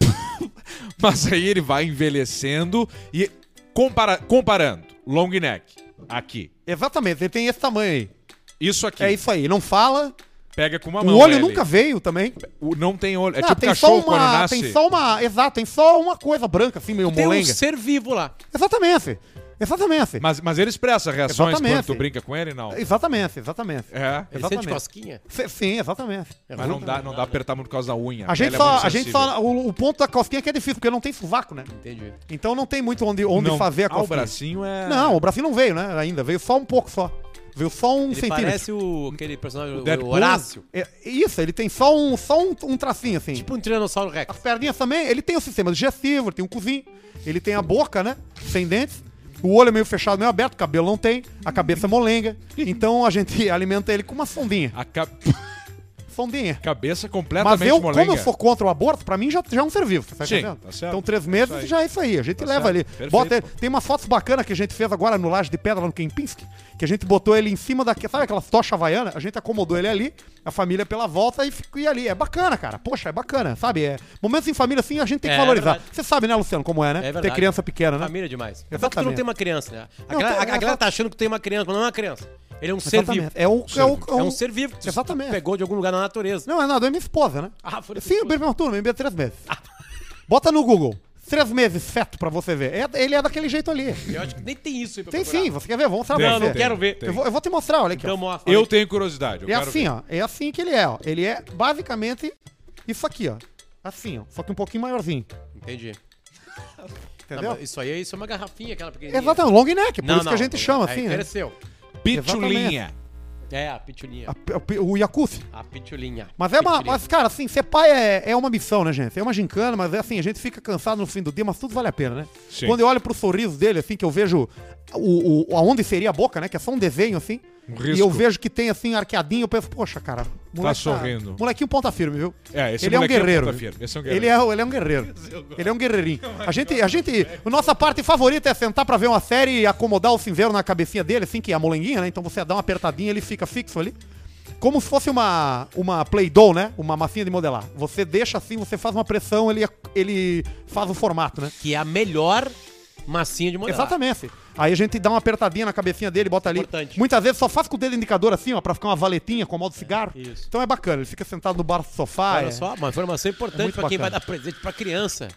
Mas aí ele vai envelhecendo e compara... comparando. Long neck. Aqui. Exatamente, ele tem esse tamanho aí. Isso aqui. É isso aí, não fala. Pega com uma O mão. olho ele. nunca veio também. O- Não tem olho. É Não, tipo tem cachorro só quando uma, nasce. Tem só uma. Exato, tem só uma coisa branca, assim, meio Tem um molenga. ser vivo lá. Exatamente. Exatamente. Mas, mas ele expressa reações Exatamente. quando tu brinca com ele, não? Exatamente, exatamente. É. Ele Exatamente. sente cosquinha. Sim, exatamente. Mas não dá, não dá apertar muito por causa da unha. A gente Ela é só. muito a gente só o, o ponto da cosquinha é que é difícil, porque não tem sovaco, né? Entendi. Então não tem muito onde, onde Não. fazer a Ah, o cosquinha. bracinho é. Não, o bracinho não veio, né? Ainda. Veio só um pouco só. Veio só um Ele centímetro. parece o, aquele personagem, o, Deadpool? o Horácio. É, isso, ele tem só um, só um, um tracinho assim. Tipo um Tiranossauro Rex. As perninhas também, ele tem o sistema digestivo, ele tem um cozinho, ele tem a boca, né? Sem dentes. O olho é meio fechado, meio aberto, o cabelo não tem, a cabeça é molenga. Então a gente alimenta ele com uma sondinha. A ca- Sondinha. cabeça Mas completamente eu, molenga. como eu sou contra o aborto, pra mim já, já é um ser vivo, você tá Sim, entendendo? tá certo. Então três meses Isso aí. já é isso aí, a gente Tá leva certo, ali. perfeito. Bota ele. Tem umas fotos bacanas que a gente fez agora no Laje de Pedra, no Kempinski, que a gente botou ele em cima da... Sabe aquelas tochas havaianas? A gente acomodou ele ali, a família pela volta e ficou ali. É bacana, cara. Poxa, é bacana, sabe? É, momentos em família assim a gente tem que É, valorizar. Você sabe, né, Luciano, como é, né? É Ter criança pequena, né? Família demais. É que tu não tem uma criança, né? A, Não, galera, tem- a- a galera tá achando que tem uma criança, mas não é uma criança. Ele é um ser vivo. É, o, é, o, É um ser vivo que tu Exatamente. pegou de algum lugar na natureza. Não, é nada, é minha esposa, né? Ah, foi Sim, o bebê prematuro, meu bebê é três meses. Bota no Google. Três meses feto pra você ver. É- ele é daquele jeito ali. Eu acho que nem tem isso aí pra Tem procurar. sim, você quer ver? Vou mostrar Tem, pra Não, você. não quero ver. Eu vou, eu vou te mostrar, olha aqui. Então ó. Eu tenho curiosidade. Eu É quero assim, ver. ó. É assim que ele é, ó. Ele é basicamente isso aqui, ó. Assim, ó. Só que um pouquinho maiorzinho. Entendi. Entendeu? Não, mas isso aí isso é uma garrafinha, aquela pequenininha. Exatamente, long neck, por Não, isso não, que a gente chama aí assim, né? Pitulinha. É, a pitulinha. A- o Yakuf. A pitulinha. Mas é uma. Pitulinha. Mas, cara, assim, ser pai é, é uma missão, né, gente? É uma gincana, mas é assim, a gente fica cansado no fim do dia, mas tudo vale a pena, né? Sim. Quando eu olho pro sorriso dele, assim, que eu vejo o, o, aonde seria a boca, né? Que é só um desenho, assim. Um e eu vejo que tem, assim, arqueadinho, eu penso, poxa, cara. moleque sorrindo. Molequinho ponta firme, viu? É, esse ele é um guerreiro. ponta viu? firme, esse é um guerreiro. Ele é, ele é um guerreiro. Ele é um guerreirinho. A gente, a gente, a nossa parte favorita é sentar pra ver uma série e acomodar o cinzeiro na cabecinha dele, assim, que é a molenguinha, né? Então você dá uma apertadinha, ele fica fixo ali. Como se fosse uma, uma Play-Doh, né? Uma massinha de modelar. Você deixa assim, você faz uma pressão, ele, ele faz o formato, né? Que é a melhor massinha de modelar. Exatamente. Aí a gente dá uma apertadinha na cabecinha dele, bota ali. Importante. Muitas vezes só faz com o dedo indicador assim, ó, pra ficar uma valetinha com o modo cigarro. isso. Então é bacana, ele fica sentado no bar do sofá. Olha é- só, uma informação importante muito pra quem vai dar presente pra criança.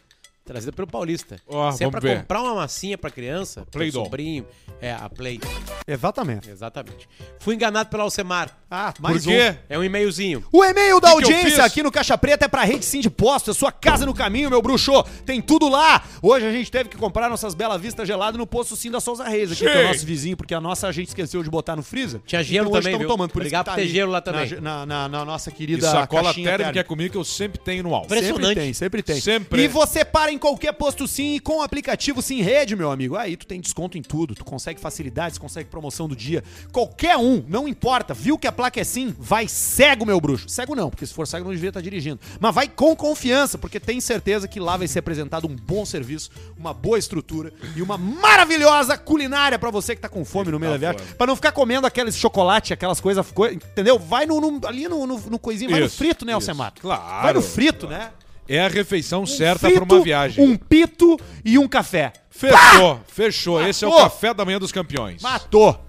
Trazida pelo Paulista. Ó, Se é pra ver. comprar uma massinha pra criança, pro Play-Doh. sobrinho, é a Play. Exatamente. Exatamente. Fui enganado pela Alcemar. Ah, Por mais um. quê? É um e-mailzinho. O e-mail da Que que eu audiência fiz? aqui no Caixa Preta é pra Rede Sim de Postos, sua casa no caminho, meu bruxo. Tem tudo lá. Hoje a gente teve que comprar nossas Bela Vista gelado no posto Sim da Souza Reis, aqui, que é o nosso vizinho, porque a nossa a gente esqueceu de botar no freezer. Tinha gelo hoje também, tamo viu? tomando, por Obrigado isso por que ter ali gelo lá também. Na, na- na nossa E querida sacola caixinha térmica é térmica. comigo que eu sempre tenho no alto. Pre- Sempre Impressionante. tem, sempre tem. Sempre. E você para em qualquer posto sim com o aplicativo Sim Rede, meu amigo. Aí tu tem desconto em tudo, tu consegue facilidades, consegue promoção do dia. Qualquer um, não importa. Viu que a placa é sim? Vai cego, meu bruxo. Cego não, porque se for cego não devia estar dirigindo. Mas vai com confiança, porque tem certeza que lá vai ser apresentado um bom serviço, uma boa estrutura e uma maravilhosa culinária pra você que tá com fome no meio Tá da viagem. Pra não ficar comendo aqueles chocolate, aquelas coisas, co- entendeu? Vai no, no- ali no, no, no coisinho, vai no frito, né. Alcemar? Claro, Vai no frito, né? É a refeição certa pra uma viagem. Um pito e um café. Fechou, fechou. Esse é o Matou. café da manhã dos campeões. Matou.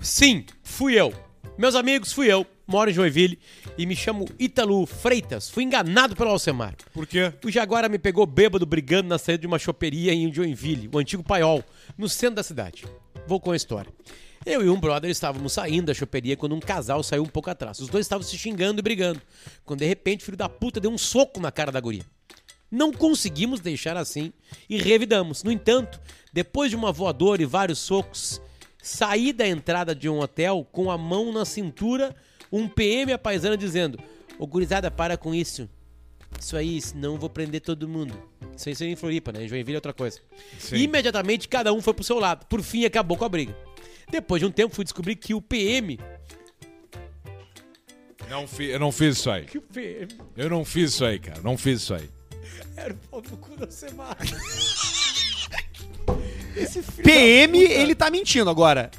Sim, fui eu. Meus amigos, fui eu. Moro em Joinville e me chamo Ítalo Freitas. Fui enganado pelo Alcemar. Por quê? O Jaguara me pegou bêbado brigando na saída de uma choperia em Joinville, o antigo paiol, no centro da cidade. Vou com a história. Eu e um brother estávamos saindo da choperia quando um casal saiu um pouco atrás. Os dois estavam se xingando e brigando. Quando de repente o filho da puta deu um soco na cara da guria. Não conseguimos deixar assim e revidamos. No entanto, depois de uma voadora e vários socos, saí da entrada de um hotel com a mão na cintura, um PM a paisana dizendo: Ô gurizada, para com isso. Isso aí, senão eu vou prender todo mundo. Isso aí seria em Floripa, né? Em Joinville é outra coisa. Sim. Imediatamente cada um foi pro seu lado. Por fim, acabou com a briga. Depois de um tempo, fui descobrir que o PM. Não fi- eu não fiz isso aí. Que o PM Eu não fiz isso aí, cara. Não fiz isso aí. era o pau do cu da semana. Esse filho PM, da puta- ele tá mentindo agora.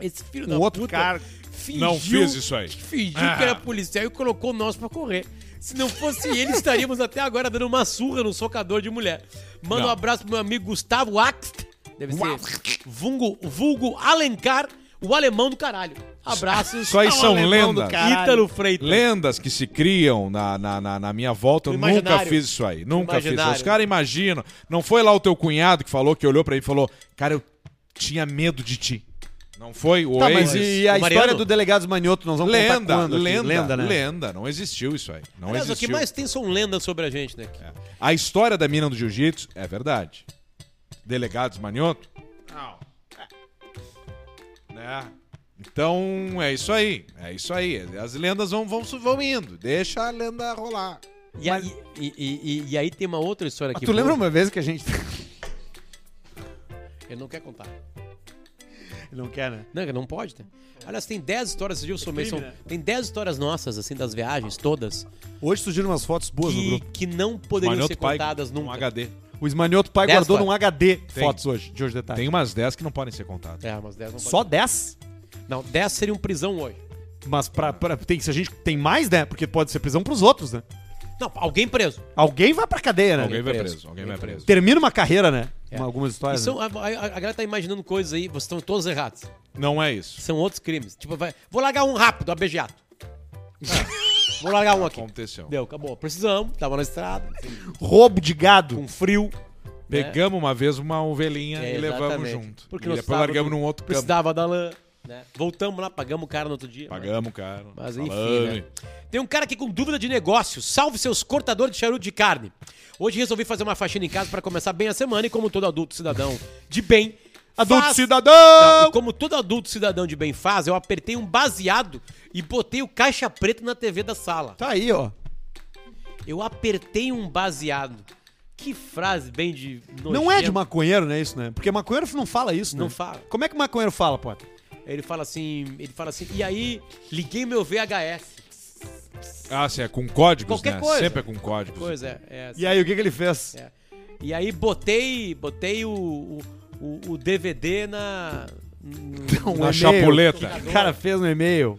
Esse filho Um da outro puta cara. fingiu, Não fiz isso aí. Fingiu Ah. que era policial e colocou nós pra correr. Se não fosse ele, estaríamos até agora dando uma surra no socador de mulher. Manda Não. um abraço pro meu amigo Gustavo Axt. Deve ser vulgo, vulgo Alencar, o alemão do caralho. Abraços. Isso aí são lendas. Ítalo Freitas. Lendas que se criam na, na, na, na minha volta, eu nunca fiz isso aí. Nunca fiz. Os caras imaginam. Não foi lá o teu cunhado que falou, que olhou pra ele e falou: Cara, eu tinha medo de ti. Não foi? O Tá, ex- mas e a O história do delegado Manioto, nós vamos contar Lenda, quando aqui? lenda, lenda, né? lenda. Não existiu isso aí. Não Aliás, o que existiu. mais tem são lendas sobre a gente, né? É. A história da mina do jiu-jitsu é verdade. Delegados Manioto? Não. Né? Então, é isso aí. É isso aí. As lendas vão, vão, vão indo. Deixa a lenda rolar. E, aí, e, e- e- e aí tem uma outra história Mas aqui. tu lembra uma vez que a gente... Ele não quer contar. Não quer, né? Não, que não pode, né? Aliás, tem 10 histórias, somei, crime, são- né? tem 10 histórias nossas, assim, das viagens, todas, Hoje surgiram umas fotos boas no que, grupo. que não poderiam Manioto ser contadas um nunca. HD. O Esmanioto pai Dez guardou fotos. num HD Tem. fotos hoje, de hoje de tarde. Tem umas 10 que não podem ser contadas. É, mas 10 não Só pode. 10? Não, 10 seriam prisão hoje. Mas pra, pra- tem, se a gente tem mais, né? Porque pode ser prisão pros outros, né? Não, alguém preso. Alguém vai pra cadeia, né? Alguém vai preso. preso. Alguém vai preso. Termina uma carreira, né? É. Com algumas E histórias. são- né? a, a- a galera tá imaginando coisas aí, vocês estão todos errados. Não é isso. São outros crimes. Tipo, vai, vou largar um rápido, abejato. vou largar um aqui. Aconteceu. Deu, acabou. Precisamos, tava na estrada, Roubo de gado. com frio. Pegamos uma vez uma ovelhinha É, e levamos exatamente. junto. Porque e nós depois largamos estávamos- num outro campo. Precisava da lã. Né? Voltamos lá, pagamos o cara no outro dia. Pagamos, cara. Mas enfim, Salame. né? Tem um cara aqui com dúvida de negócio. Salve seus cortadores de charuto de carne. Hoje resolvi fazer uma faxina em casa para começar bem a semana e como todo adulto cidadão de bem, Adulto faz. cidadão! Não, e como todo adulto cidadão de bem faz, eu apertei um baseado e botei o caixa preto na TV da sala. Tá aí, ó. Eu apertei um baseado. Que frase bem de Não é de nojento. maconheiro, né, isso, né? Porque maconheiro não fala isso, né? Não fala. Como é que maconheiro fala, Potter? Ele fala assim, ele fala assim, e aí liguei meu VHS. Ah, sim, é com códigos, Qualquer né? coisa. Sempre é com códigos. Pois é, é assim. E aí, o que, que ele fez? É. E aí botei, botei o, o, o- o DVD na. Um Na chapuleta. O cara fez no e-mail.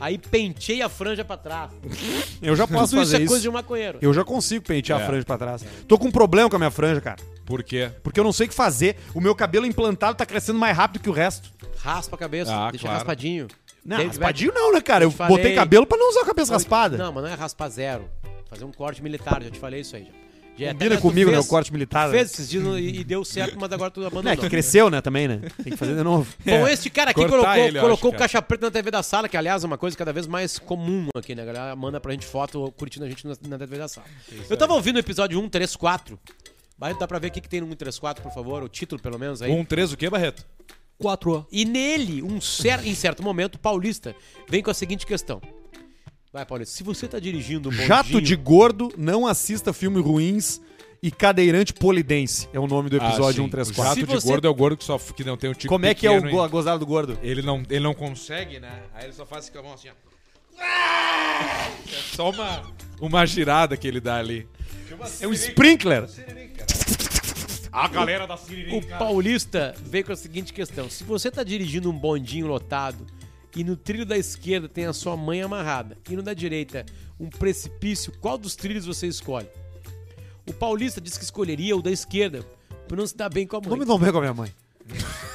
Aí pentei a franja pra trás. Eu já posso Tudo isso fazer é isso. coisa de um maconheiro. Eu já consigo pentear É. a franja pra trás. Tô com um problema com a minha franja, cara. Por quê? Porque eu não sei o que fazer. O meu cabelo implantado tá crescendo mais rápido que o resto. Raspa a cabeça, Ah, deixa claro. raspadinho. Não, David raspadinho não, né, cara? Eu te falei. botei cabelo pra não usar a cabeça raspada. Não, mas não é raspar zero. Fazer um corte militar, já te falei isso aí. Já. Já Combina tu comigo, né? fez- O corte militar. né? Fez esses dias e, e deu certo, mas agora tu abandonou. é que cresceu, né, também, né? Tem que fazer de novo. Bom, este cara aqui Cortar colocou, ele, colocou acho, o caixa preta na TV da sala, que aliás é uma coisa cada vez mais comum aqui, né? A galera manda pra gente foto curtindo a gente na, na TV da sala. Eu tava ouvindo o episódio 134. Vai dá pra ver o que, que tem no 134, por favor, o título pelo menos aí. Um 3 o quê, Barreto? Quatro. E nele, um cer em certo momento, o Paulista vem com a seguinte questão. Vai, Paulista, se você tá dirigindo um Jato bondinho- de gordo, não assista filmes ruins e cadeirante polidense. É o nome do episódio ah, sim. 134. O jato Se de você- gordo é o gordo que, só, que não tem o tipo Como é que é o go- a gozada do gordo? Ele não, ele não consegue, né? Aí ele só faz com a mão assim, ó. É só uma, uma girada que ele dá ali. É um sprinkler. A galera da O Siririca. Paulista veio com a seguinte questão: se você tá dirigindo um bondinho lotado e no trilho da esquerda tem a sua mãe amarrada e no da direita um precipício, qual dos trilhos você escolhe? O Paulista disse que escolheria o da esquerda, por não se dar bem com a Não mãe. me dão bem com a minha mãe.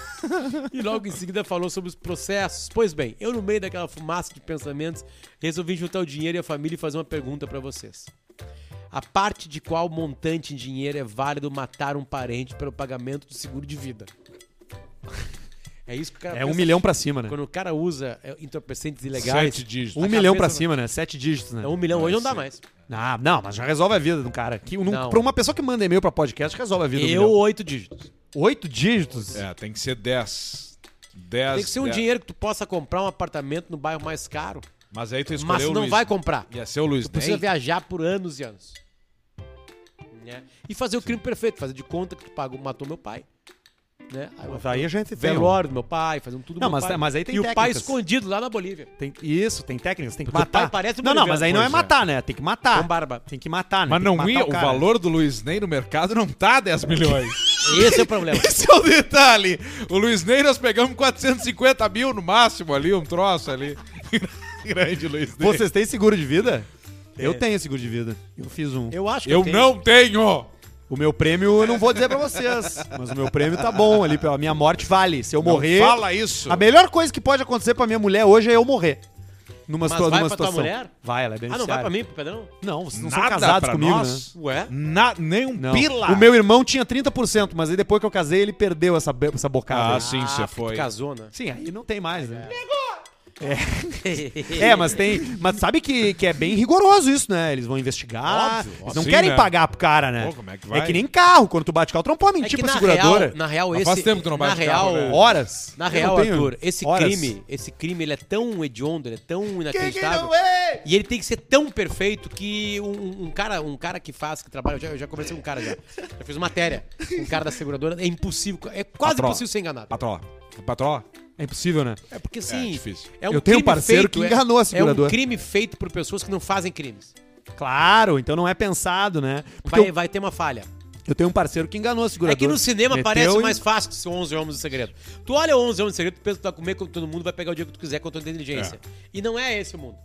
E logo em seguida falou sobre os processos. Pois bem, eu no meio daquela fumaça de pensamentos resolvi juntar o dinheiro e a família e fazer uma pergunta pra vocês. A parte de qual montante em dinheiro é válido matar um parente pelo pagamento do seguro de vida? É isso que o cara É um pensa. milhão pra cima, né? Quando o cara usa é, entorpecentes ilegais. Sete dígitos. Um a milhão cabeça pra não- cima, né? Sete dígitos, né? É um milhão hoje não dá mais. Ah, não, mas já resolve a vida do cara. Que, num- Não. pra uma pessoa que manda e-mail pra podcast, resolve a vida do Eu, milhão. oito dígitos. Oito dígitos? É, tem que ser 10. 10. Tem que ser um 10. dinheiro que tu possa comprar um apartamento no bairro mais caro. Mas aí tu Mas escolheu tu o não Luiz. vai comprar. Ia ser o Luiz Tu precisa Ney. viajar por anos e anos. Né? E fazer o crime perfeito, fazer de conta que tu pagou, matou meu pai. Né? Aí eu Mas aí a gente tem. velório do meu pai, fazendo tudo do Não, mas- pai. mas aí tem E o pai técnicas. escondido lá na Bolívia. Tem- isso, tem técnicas, tem que Porque o matar. pai parece um não, não, mas aí não é é. matar, né? Tem que matar. Com barba. Tem que matar, né? Mas não ia, o cara. valor do Luiz Ney no mercado não tá 10 milhões. Esse é o problema. Esse é o detalhe. O Luiz Ney nós pegamos 450 mil no máximo ali, um troço ali. Grande Luiz Ney. Vocês têm seguro de vida? Eu tenho seguro de vida. Eu fiz um. Eu acho que Eu tenho. não tenho. O meu prêmio eu não vou dizer pra vocês, mas o meu prêmio tá bom ali, pela minha morte vale. Se eu morrer, Não fala isso. a melhor coisa que pode acontecer pra minha mulher hoje é eu morrer. Numa, Mas situa- vai numa pra tua situação. mulher? Vai, ela é Ah, não beneficiária. vai pra mim, pro Pedrão? Não, vocês não são Nada casados pra comigo, nós. né? Ué? Na, nem um Não. pila. O meu irmão tinha 30%, mas aí depois que eu casei, ele perdeu essa, be- essa bocada. Ah, aí. sim, você porque tu foi. casou, né? Sim, aí não tem mais, né? É, mas tem. Mas sabe que, que é bem rigoroso isso, né? Eles vão investigar. Óbvio, eles não sim, querem né? pagar pro cara, né? Pô, como é que vai? que nem carro. Quando tu bate carro, tu não pode É mentir que pra na seguradora. real, na real, Mas esse... faz tempo que tu não na bate real, carro, né? Horas. Na real, Arthur, esse horas. crime, esse crime, ele é tão hediondo, ele é tão inacreditável. não é? E ele tem que ser tão perfeito que um, um cara, um cara que faz, que trabalha, eu já, eu já conversei com um cara já, já fiz matéria, um cara da seguradora, é impossível, é quase impossível ser enganado. Patroa. Patroa. É impossível, né? É porque assim, difícil. é um Eu tenho um crime parceiro feito, que é- enganou a É um seguradora. crime feito por pessoas que não fazem crimes. Claro, então não é pensado, né? Porque Vai, eu, vai ter uma falha. eu tenho um parceiro que enganou a seguradora. É que no cinema Meteu parece e- mais fácil que ser 11 Homens do Segredo. Tu olha 11 Homens do Segredo, tu pensa que tu vai comer com todo mundo, vai pegar o dia que tu quiser com a tua inteligência. E não é esse o mundo.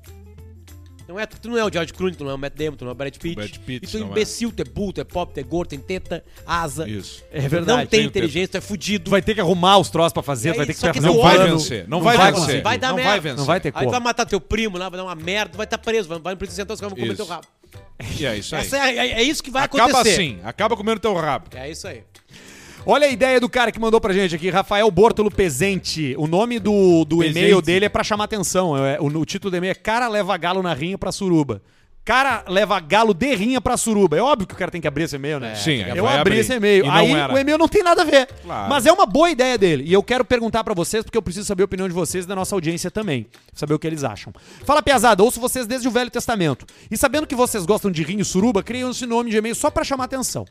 Não é, tu não é o George Clooney, tu não é o Matt Damon, tu não é o Brad Pitt. Brad Pitt e tu é é. imbecil, tu é burro, tu é pop, tu é gordo, tem teta, asa. Isso. É Tu verdade. não tem tem inteligência, tu é fudido. Tu vai ter que arrumar os troços pra fazer, É tu vai ter que que Não vai vencer. Não, Não vai vai vencer. Vai dar não merda. vai vencer. Não vai ter Aí tu vai como. matar teu primo lá, vai dar uma merda, tu vai estar preso, vai, vai no polícia central, os caras vão comer Isso. teu rabo. E é isso aí. Essa é, é- é isso que vai Acaba acontecer. assim. Acaba comendo teu rabo. É isso aí. Olha a ideia do cara que mandou pra gente aqui, Rafael Bortolo Pezente. O nome do, do Pezente. e-mail dele é pra chamar atenção. É, o, o título do e-mail é Cara leva galo na rinha pra suruba. Cara leva galo de rinha pra suruba. É óbvio que o cara tem que abrir esse e-mail, né? Sim, Eu abri abrir. esse e-mail. Aí o e-mail não tem nada a ver. Claro. Mas é uma boa ideia dele. E eu quero perguntar pra vocês, porque eu preciso saber a opinião de vocês e da nossa audiência também. Saber o que eles acham. Fala, Piazada, ouço vocês desde o Velho Testamento. E sabendo que vocês gostam de rinho e suruba, criei esse nome de e-mail só pra chamar atenção.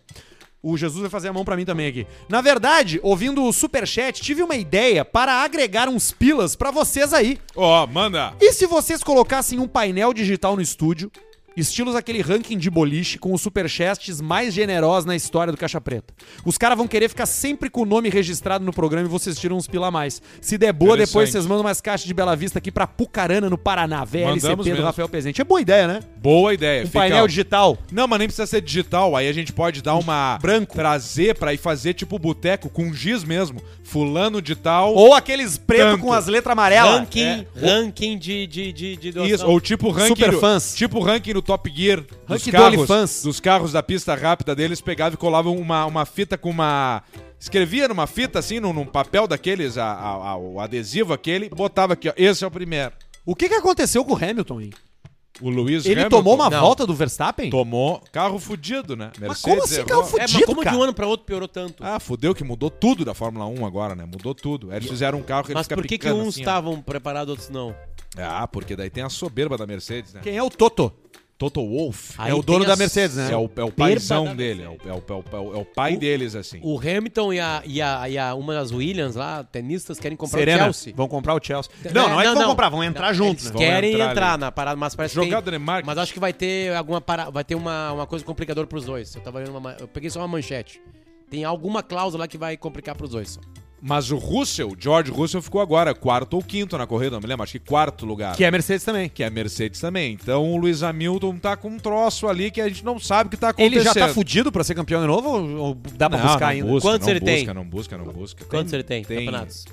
O Jesus vai fazer a mão pra mim também aqui. Na verdade, ouvindo o Superchat, tive uma ideia para agregar uns pilas pra vocês aí. Ó, manda. E se vocês colocassem um painel digital no estúdio, estilos aquele ranking de boliche com os superchats mais generosos na história do Caixa Preta? Os caras vão querer ficar sempre com o nome registrado no programa e vocês tiram uns pila a mais. Se der boa, depois vocês mandam umas caixas de Bela Vista aqui pra Pucarana, no Paraná, VLCP Mandamos do mesmo. Rafael Presente. É boa ideia, né? Boa ideia. Um fica- painel digital. Não, mas nem precisa ser digital. Aí a gente pode dar uma. Branco. Trazer pra ir fazer tipo boteco com giz mesmo. Fulano de tal. Ou aqueles preto Tanto. com as letras amarelas. ranking, é. ranking de, de, de, de doação. Isso, ou tipo ranking. Super do- fãs. Tipo ranking do Top Gear. Dos Ranking do carros, OnlyFans. dos carros da pista rápida deles, pegavam e colavam uma, uma fita com uma. Escrevia numa fita assim, num, num papel daqueles, a- a- a- o adesivo aquele, botava aqui, ó. Esse é o primeiro. O que, que aconteceu com o Hamilton, hein? O Luiz Ele Hamilton tomou uma Não. volta do Verstappen? Tomou carro fudido, né? Mas como assim errou. carro É, mas fudido, como de cara? um ano pra outro piorou tanto? Ah, fudeu que mudou tudo da Fórmula 1 agora, né? Mudou tudo. Aí Eles fizeram um carro que ele Mas fica por que, que uns assim, estavam preparados, outros não? Ah, porque daí tem a soberba da Mercedes, né? Quem é o Toto? Toto Wolff. Aí é o dono da Mercedes, né? É o, é o paizão dele, é o, é, o, é, o, é o- é pai O- deles, assim. O Hamilton e a, e a, e a uma das Williams lá, tenistas, querem comprar Serena. o Chelsea. Vão comprar o Chelsea. Não, não é que vão comprar, vão entrar Não, junto, Eles né? querem Vão entrar entrar, na parada, mas parece que Jogada tem. Mas acho que vai ter alguma para, vai ter uma, uma coisa complicadora pros dois. Eu tava vendo uma, ma- eu peguei só uma manchete. Tem alguma cláusula lá que vai complicar pros dois. Só. Mas o Russell, George Russell, ficou agora quarto ou quinto na corrida, não me lembro, acho que quarto lugar. Que é a Mercedes também. Que é a Mercedes também. Então o Luiz Hamilton tá com um troço ali que a gente não sabe o que tá acontecendo. Ele já tá fudido pra ser campeão de novo ou, ou dá pra não, buscar não ainda? Busca, Quantos não ele busca, tem? Não busca, não busca. Quantos ele tem? tem Campeonatos?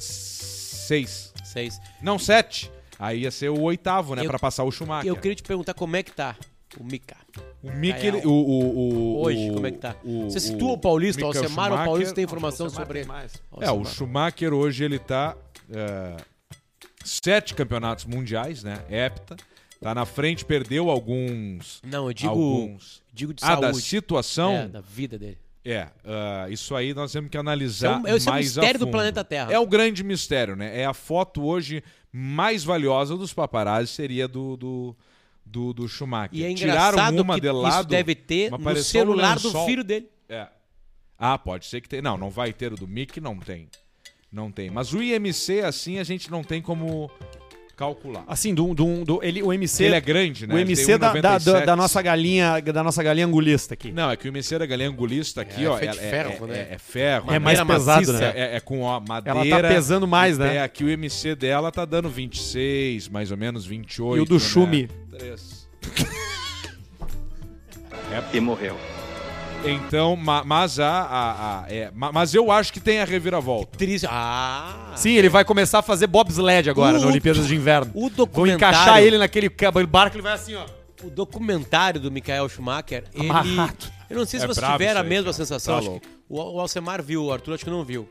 Seis. Seis. Não, sete. Aí ia ser o oitavo, né? Eu- pra passar o Schumacher. Eu queria te perguntar como é que tá o Mika. O Mick, Gael. ele- o, o, o- Hoje, o- como é que tá? o- Você situa o Paulista, o Michael Alcemar, o Schumacher- Paulista tem informação sobre... É, o Alcemar. Schumacher hoje ele tá é, sete campeonatos mundiais, né? Hepta. Tá na frente, perdeu alguns. Não, eu digo, alguns. digo de Ah, da situação. É, da vida dele. É, ah, isso aí nós temos que Isso é analisar um, esse é um mais mistério a do fundo. planeta Terra. É o grande mistério, né? É a foto hoje mais valiosa dos paparazzi seria do, do, do, do Schumacher. E é Tiraram uma que de lado. isso deve ter no celular do lençol. filho dele. É. Ah, pode ser que tenha. Não, não vai ter o do Mickey, não tem. Não tem. Mas o IMC, assim, a gente não tem como calcular. Assim, do, do, do- ele, o MC, Ele é grande, né? o MC da, da, 1,97. da, da nossa galinha, da nossa galinha angulista aqui. Não, é que o IMC da galinha angulista aqui, É ó. de é, ferro, é, né? é, é ferro. É mais pesado, maciça. né? É, é com ó, madeira. Ela tá pesando mais, É, né? aqui o MC dela tá dando 26, mais ou menos 28. E o do né? Schumi? Três. E morreu. Então, ma- mas a, a- a- é, ma- mas eu acho que tem a reviravolta. Triste. Ah! Sim, ele vai começar a fazer bobsled agora O- na Olimpíadas de Inverno. O Vão documentário, encaixar ele naquele barco, ele vai assim, ó. o documentário do Michael Schumacher, ele... Amarrado. Eu não sei se É vocês brabo tiveram a aí, mesma cara. sensação. Tá acho louco. que o, o Alcemar viu, o Arthur acho que não viu.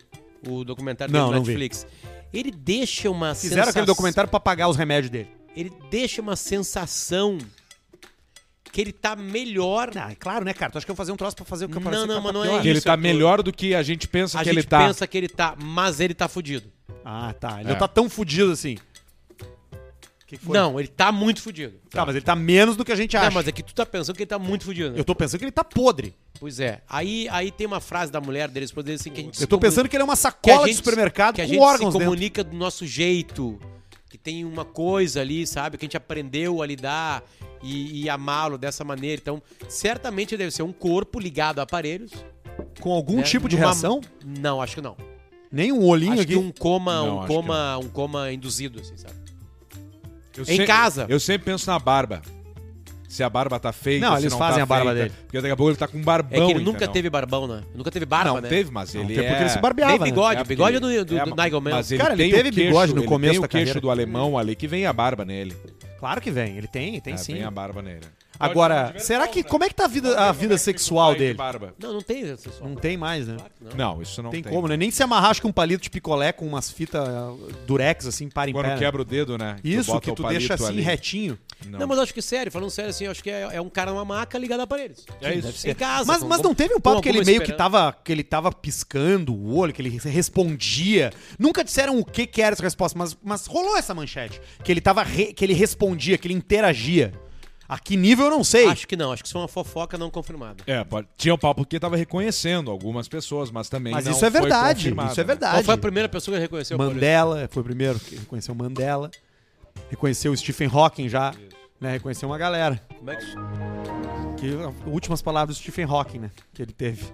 O documentário Não, não no vi. Netflix. Ele deixa uma Fizeram sensação... aquele documentário pra pagar os remédios dele. Ele deixa uma sensação que ele tá melhor... Ah, é claro, né, cara? Tu acha que eu vou fazer um troço pra fazer o que eu Não, não, mas tá não é pior? Que ele isso, tá Arthur. melhor do que a gente pensa A que gente ele tá. pensa que ele tá, mas ele tá fudido. Ah, tá. Ele É. não tá tão fudido assim. Que que foi? Não, ele tá muito fudido. Tá, mas ele tá menos do que a gente acha. Não, mas é que tu tá pensando que ele tá muito fudido, né? Eu tô pensando que ele tá podre. Pois é. Aí, aí tem uma frase da mulher dele, esposa dele, assim, que a gente se Eu tô pensando que ele é uma a sacola de gente- supermercado que a gente se dentro. comunica do nosso jeito, que tem uma coisa ali, sabe, que a gente aprendeu a lidar e, e amá-lo dessa maneira. Então, certamente deve ser um corpo ligado a aparelhos. Com algum né, tipo de numa- reação? Não, acho que não. Nem um olhinho Acho aqui. que um coma, Não, um acho coma, um coma induzido, assim, sabe? Eu Em sempre- casa. Eu sempre penso na barba. Se a barba tá feita, Não, se eles não fazem tá a barba feita. dele. Porque daqui a pouco ele tá com barbão. É que ele nunca entendeu? teve barbão, né? Nunca teve barba, não, né? teve, mas ele Não, é... porque ele se barbeava, Nem né? bigode. É, o bigode é do, do, é, do Nigel Mann. Mas ele Cara, ele tem teve queixo, bigode no ele começo tem da o queixo carreira. do alemão ali que vem a barba nele. Claro que vem, ele tem, tem É, sim. Vem a barba nele. Agora, será que. Como é que tá a vida, a vida sexual dele? Barba. Não, não tem sexual. Não tem mais, né? Não, isso não Tem tem. como, né? Nem se amarrar, acho que um palito de picolé com umas fitas uh, durex, assim, para em Quando pé. né? quebra o dedo, né? Isso, que tu deixa assim, ali. retinho. Não, mas eu acho que sério, falando sério assim, acho que é, é um cara numa maca ligado a aparelhos. É isso. Em casa. Mas, mas não teve um papo que ele meio que tava, que ele tava piscando o olho, que ele respondia. Nunca disseram o que, que era essa resposta, mas, mas rolou essa manchete. Que ele tava re- que ele respondia, que ele interagia. A que nível eu não sei. Acho que não, acho que isso é uma fofoca não confirmada. É, pode... tinha o papo que tava reconhecendo algumas pessoas, mas também mas não isso é foi verdade. confirmado, Isso é né? verdade. Qual foi a primeira pessoa que reconheceu o? Mandela, foi o primeiro que reconheceu Mandela. Reconheceu o Stephen Hawking já. Né, reconheceu uma galera. Como é que... Que, últimas palavras do Stephen Hawking, né? Que ele teve.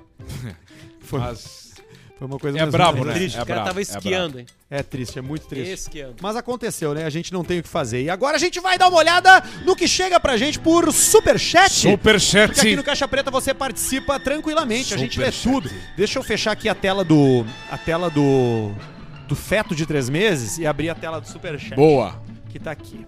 Foi, Mas foi uma coisa é brabo, né? Triste, É o cara brabo, tava é esquiando, hein? É triste, é muito triste. Esquiando. Mas aconteceu, né? A gente não tem o que fazer. E agora a gente vai dar uma olhada no que chega pra gente por superchat. Superchat. Porque aqui no Caixa Preta você participa tranquilamente, a gente lê Superchat. tudo. Deixa eu fechar aqui a tela do a tela do do feto de três meses e abrir a tela do Superchat. Boa. Que tá aqui.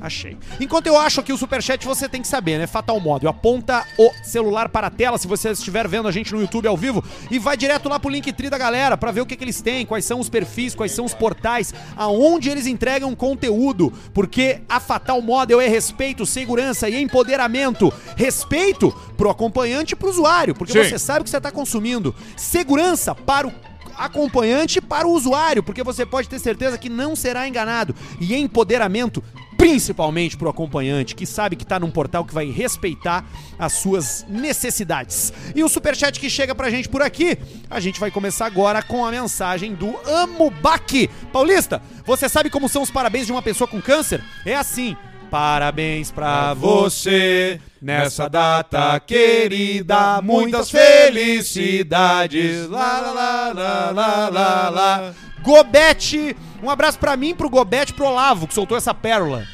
Achei. Enquanto eu acho aqui o superchat, você tem que saber, né? Fatal Modo. Aponta o celular para a tela se você estiver vendo a gente no YouTube ao vivo e vai direto lá pro Linktree da galera pra ver o que, que eles têm, quais são os perfis, quais são os portais, aonde eles entregam conteúdo. Porque a Fatal Model é respeito, segurança e empoderamento. Respeito pro acompanhante e pro usuário, porque Sim. você sabe o que você tá consumindo. Segurança para o acompanhante e para o usuário, porque você pode ter certeza que não será enganado. E empoderamento, principalmente para o acompanhante, que sabe que está num portal que vai respeitar as suas necessidades. E o superchat que chega pra gente por aqui, a gente vai começar agora com a mensagem do Amo Baque. Paulista, você sabe como são os parabéns de uma pessoa com câncer? É assim. Parabéns pra você nessa data querida, muitas felicidades. Lá, lá, lá, lá, lá, lá. Gobete, um abraço pra mim, pro Gobete, pro Olavo, que soltou essa pérola.